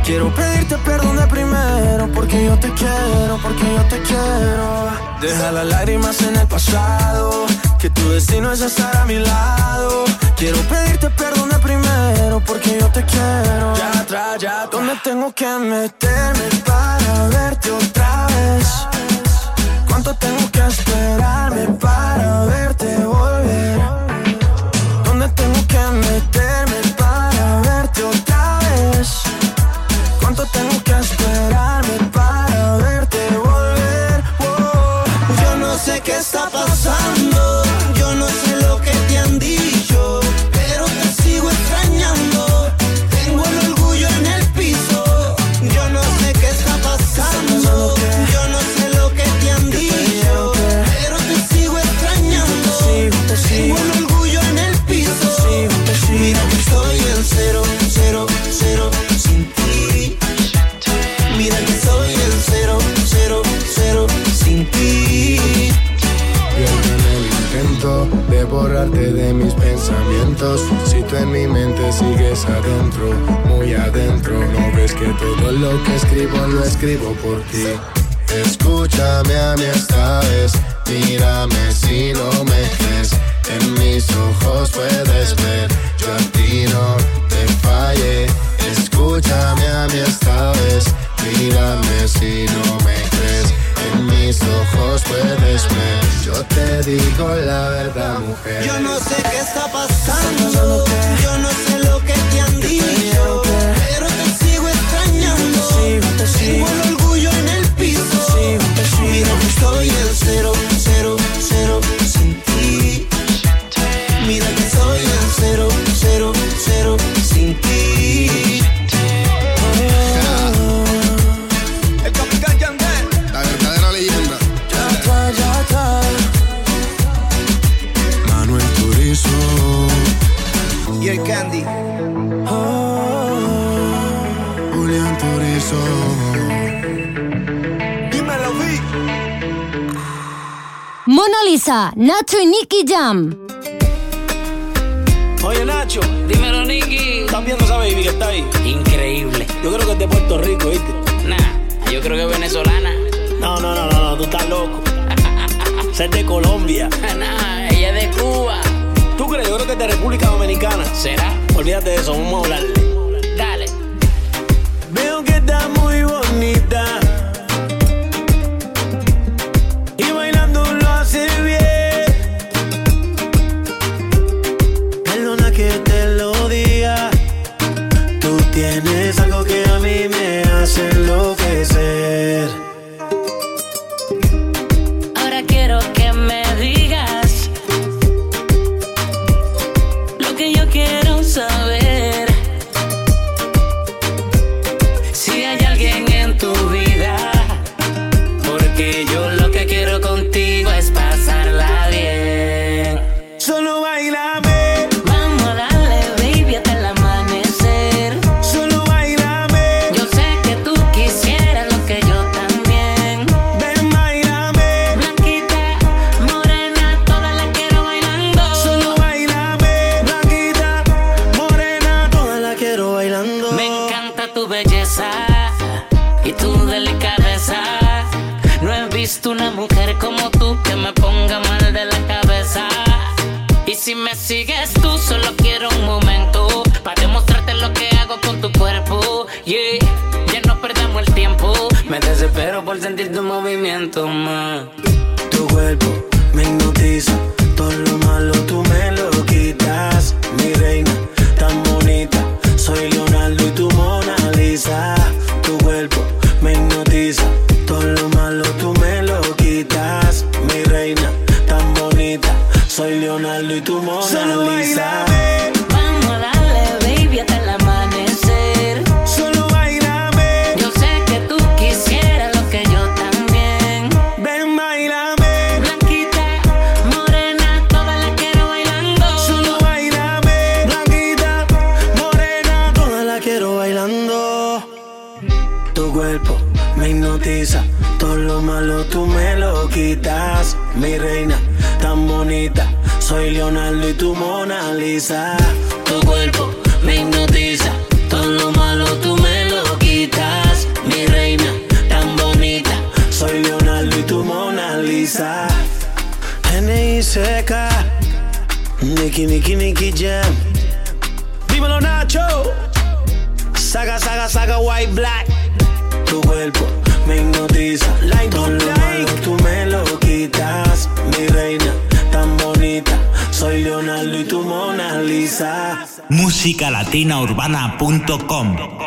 Quiero pedirte perdón de primero, porque yo te quiero, porque yo te quiero. Deja las lágrimas en el pasado, que tu destino es estar a mi lado. Quiero pedirte perdón de primero, porque yo te quiero. Ya atrás, ya ¿Dónde tengo que meterme para verte otra vez? ¿Cuánto tengo que esperarme para verte volver? Pensamientos. Si tú en mi mente sigues adentro, muy adentro, no ves que todo lo que escribo lo escribo por ti. Escúchame a mí esta vez, mírame si no me crees. En mis ojos puedes te digo la verdad, mujer. Yo no sé qué está pasando, yo no sé lo que te han dicho, pero te sigo extrañando. Tengo el orgullo en el piso. Mira que estoy en cero, cero, cero Nacho y Nicky Jam. Oye Nacho, dímelo Nicky. ¿Estás viendo esa baby que está ahí? Increíble. Yo creo que es de Puerto Rico, ¿viste? Nah, yo creo que es venezolana. No, no, no, no, no, tú estás loco. Esa es de Colombia. nah, ella es de Cuba. ¿Tú crees? Yo creo que es de República Dominicana. ¿Será? Olvídate de eso, vamos a hablarle.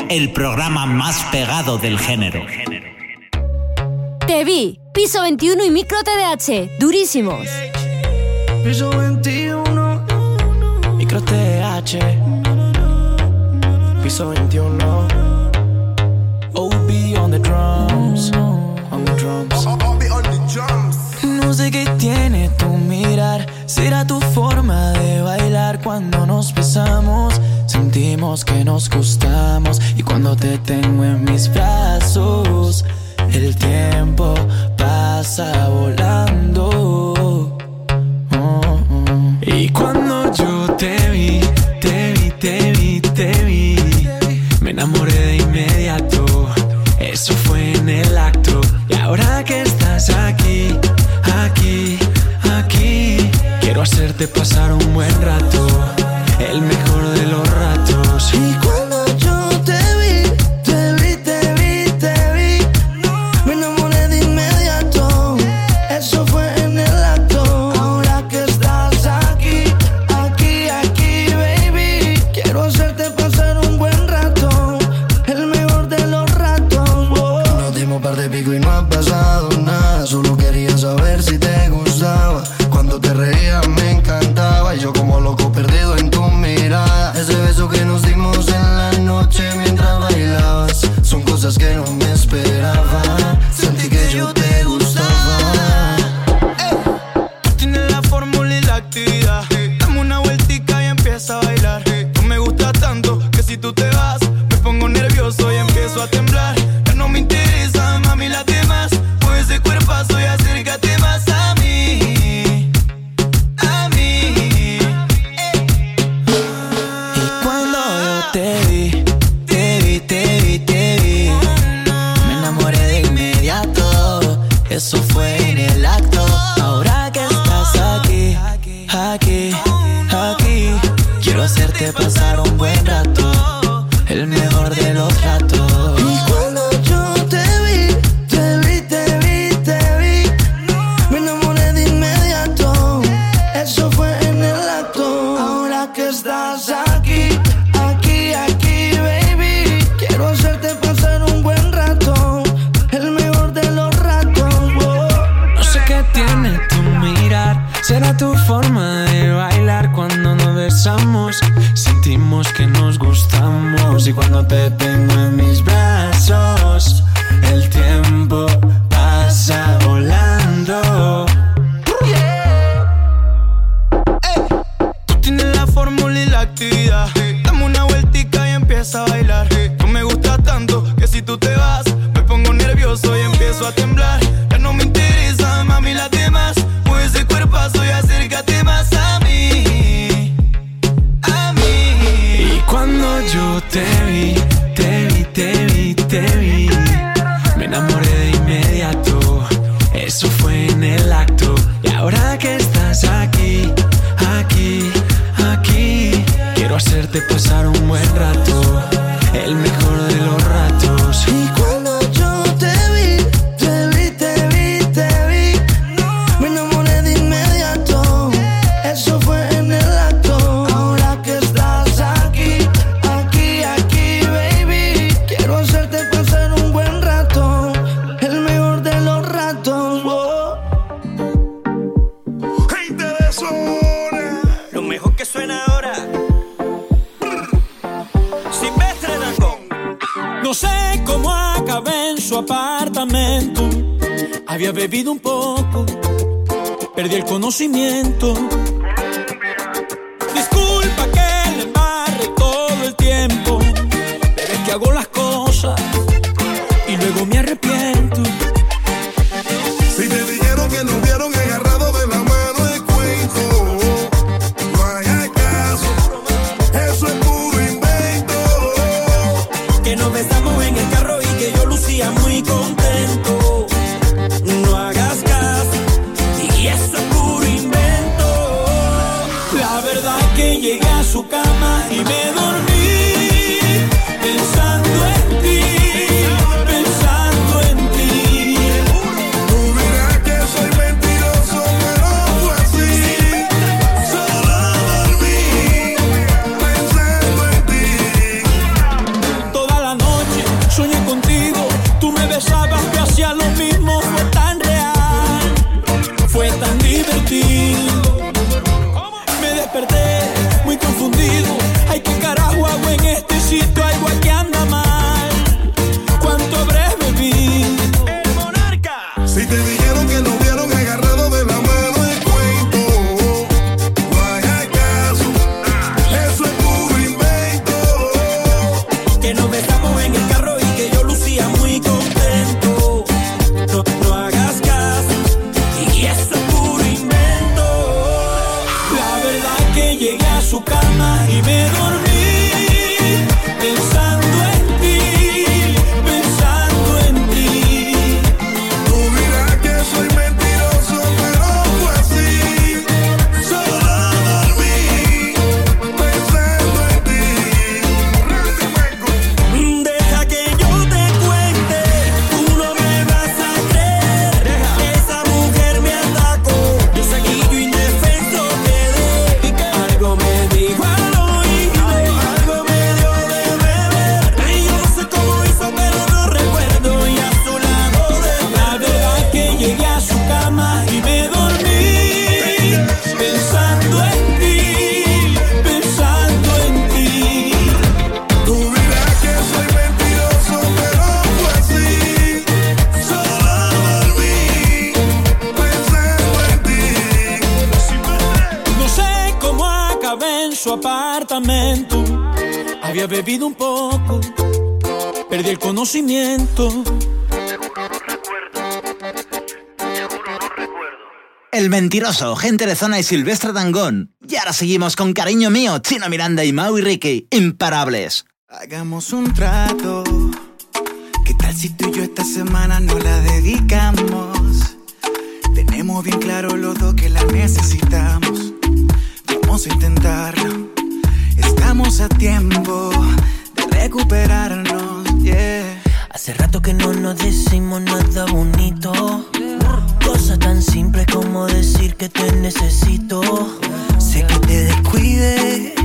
El programa más pegado del género. Te vi, piso 21 y micro TDH, durísimos. par de pico y no ha pasado nada. Solo quería saber si te gustaba. Cuando te reías me encantaba. Y yo como loco perdido en tu mirada. Ese beso que nos dimos en la noche mientras bailabas. Son cosas que no me esperaba. Mentiroso, Gente de Zona y Silvestre Dangón. Y ahora seguimos con Cariño Mío, Chino Miranda y Mau y Ricky, imparables. Hagamos un trato. ¿Qué tal si tú y yo esta semana no la dedicamos? Tenemos bien claro los dos que la necesitamos. Vamos a intentarlo. Estamos a tiempo de recuperarnos. Hace rato que no nos decimos nada bonito tan simple como decir que te necesito. Sé que te descuide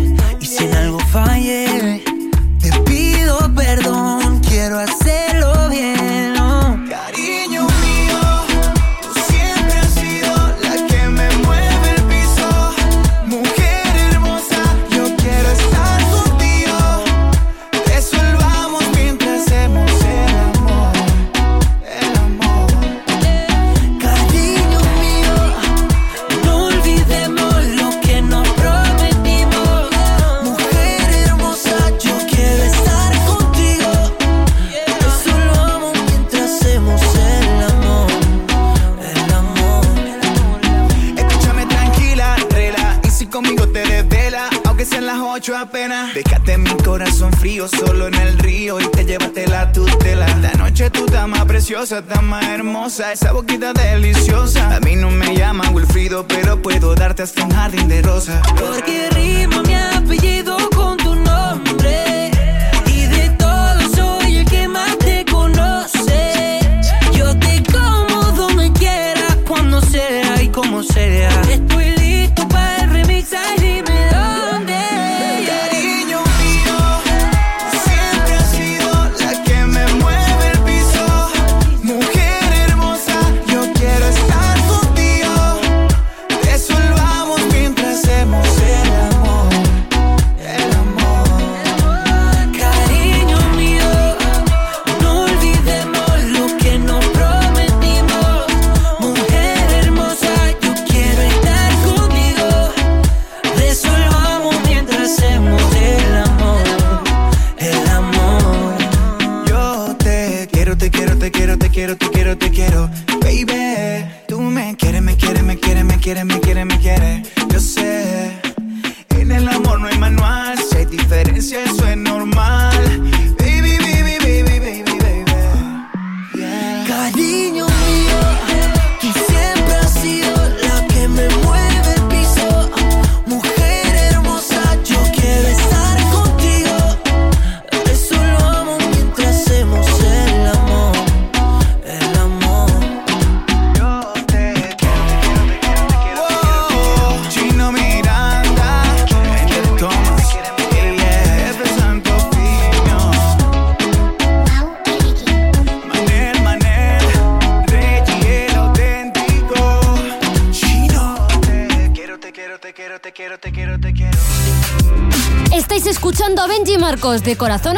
y si en algo falle solo en el río y te llevaste la tutela. La noche tú estás más preciosa, estás más hermosa, esa boquita deliciosa. A mí no me llaman Wilfrido, pero puedo darte hasta un jardín de rosa. Porque rimo mi apellido de corazón.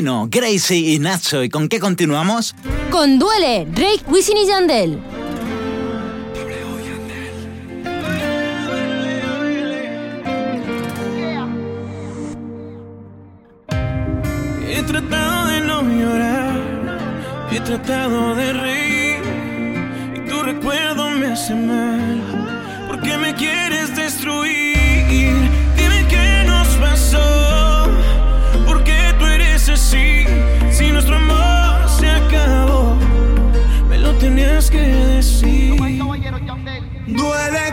Gracie y Nacho. ¿Y con qué continuamos? Con Duele, Drake, Wisin y Yandel. He tratado de no llorar, he tratado de reír, y tu recuerdo me hace mal, porque me quieres destruir. Duele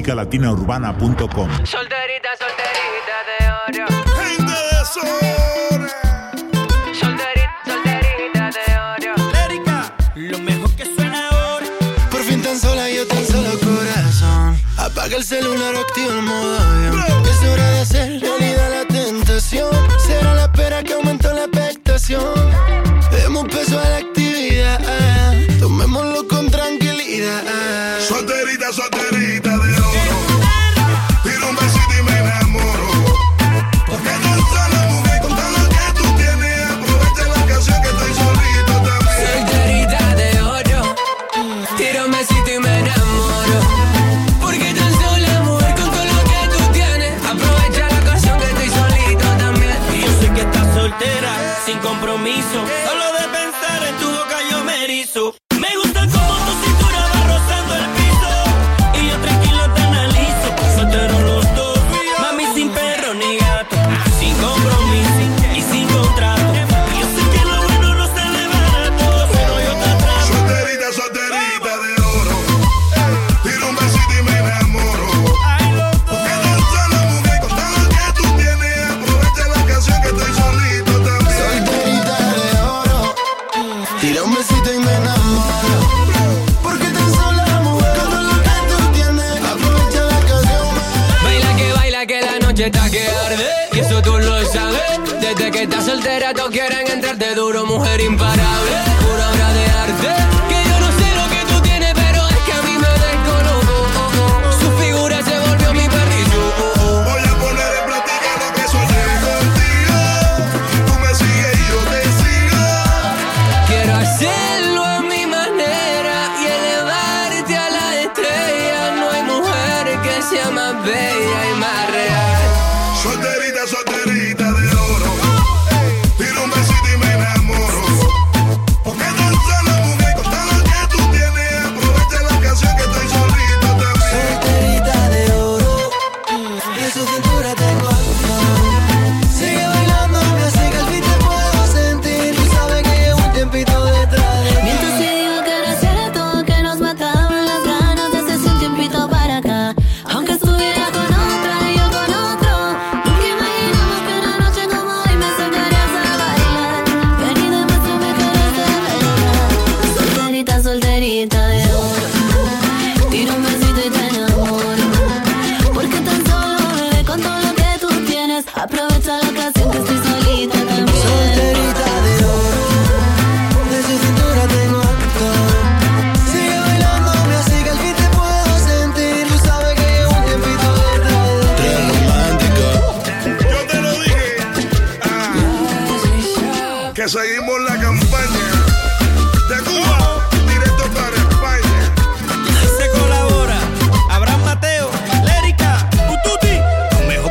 musicalatinaurbana.com. Solterita, solterita de oro. Gente de sol. Solterita, solterita de oro. Lérica, lo mejor que suena ahora. Por fin tan sola yo tan solo corazón. Apaga el celular o activa el modo avión. Es hora de hacer realidad la tentación. Será la espera que aumentó la expectación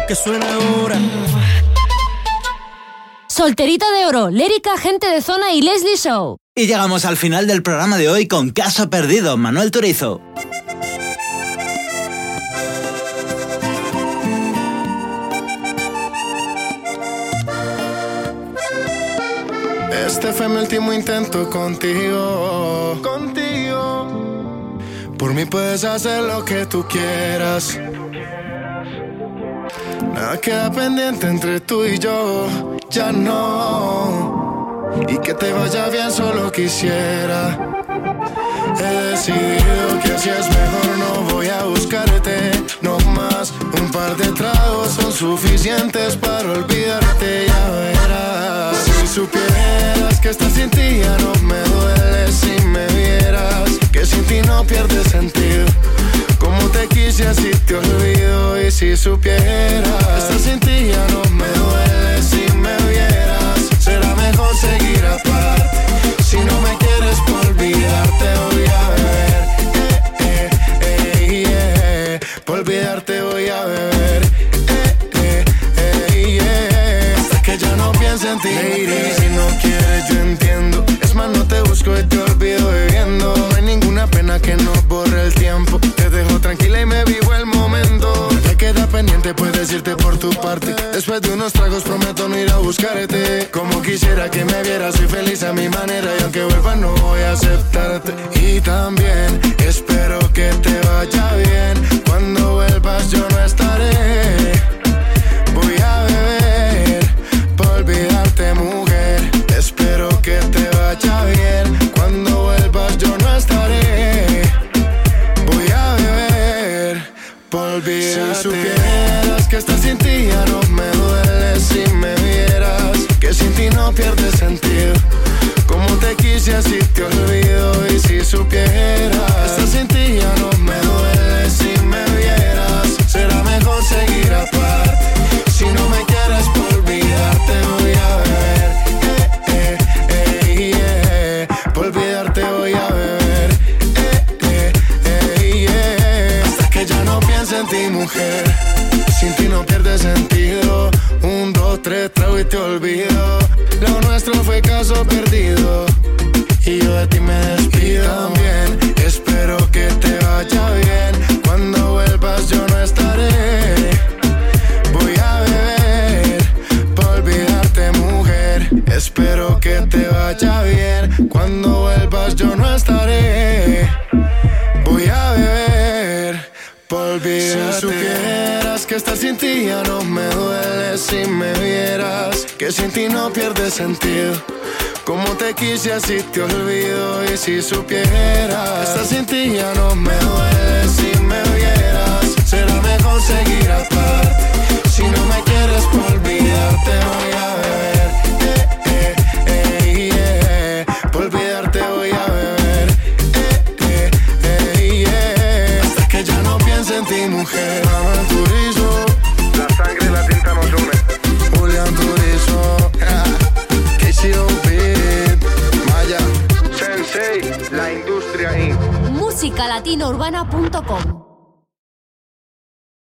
que suena ahora. Solterita de oro, Lérica, gente de zona y Leslie Show. Y llegamos al final del programa de hoy con Caso Perdido, Manuel Turizo. Este fue mi último intento contigo. Contigo. Por mí puedes hacer lo que tú quieras. Nada queda pendiente entre tú y yo. Ya no. Y que te vaya bien solo quisiera. He decidido que así es mejor, no voy a buscarte, no más. Un par de tragos son suficientes para olvidarte, ya verás. Supieras que estás sin ti ya no me duele si me vieras, que sin ti no pierde sentido. Como te quise así te olvido y si supieras, estás sin ti ya no me duele si me vieras. Será mejor seguir aparte. Si no me quieres por olvidarte voy a beber eh, eh, eh. Por olvidarte voy a beber ti Lady, si no quieres yo entiendo. Es más no te busco y te olvido bebiendo No hay ninguna pena que nos borre el tiempo. Te dejo tranquila y me vivo el momento. Te queda pendiente puedes irte por tu parte. Después de unos tragos prometo no ir a buscarte. Como quisiera que me vieras soy feliz a mi manera. Y aunque vuelva no voy a aceptarte. Y también espero que te vaya bien. Cuando vuelvas yo no estaré. Voy a beber mujer. Espero que te vaya bien. Cuando vuelvas yo no estaré. Voy a beber. Por olvidarte Si supieras que estás sin ti ya no me duele. Si me vieras que sin ti no pierde sentido. Como te quise así te olvido. Y si supieras Estás sin ti ya no me duele. Si me vieras Será mejor seguir aparte Si Sin ti no pierde sentido Un, dos, tres, trago y te olvido Lo nuestro fue caso perdido y yo de ti me despido también. Espero que te vaya bien. Cuando vuelvas yo no estaré. Voy a beber por olvidarte, mujer. Espero que te vaya bien. Cuando vuelvas yo no estaré. Si supieras que estar sin ti ya no me duele si me vieras. Que sin ti no pierde sentido. Como te quise así te olvido y si supieras Estar sin ti ya no me duele si me vieras Será mejor seguir aparte Si no me quieres por olvidarte voy a beber Manuel Turizo. La sangre y la tinta nos une. Julián Turizo. KCOB. Maya. Sensei. La industria Inc. Musicalatinourbana.com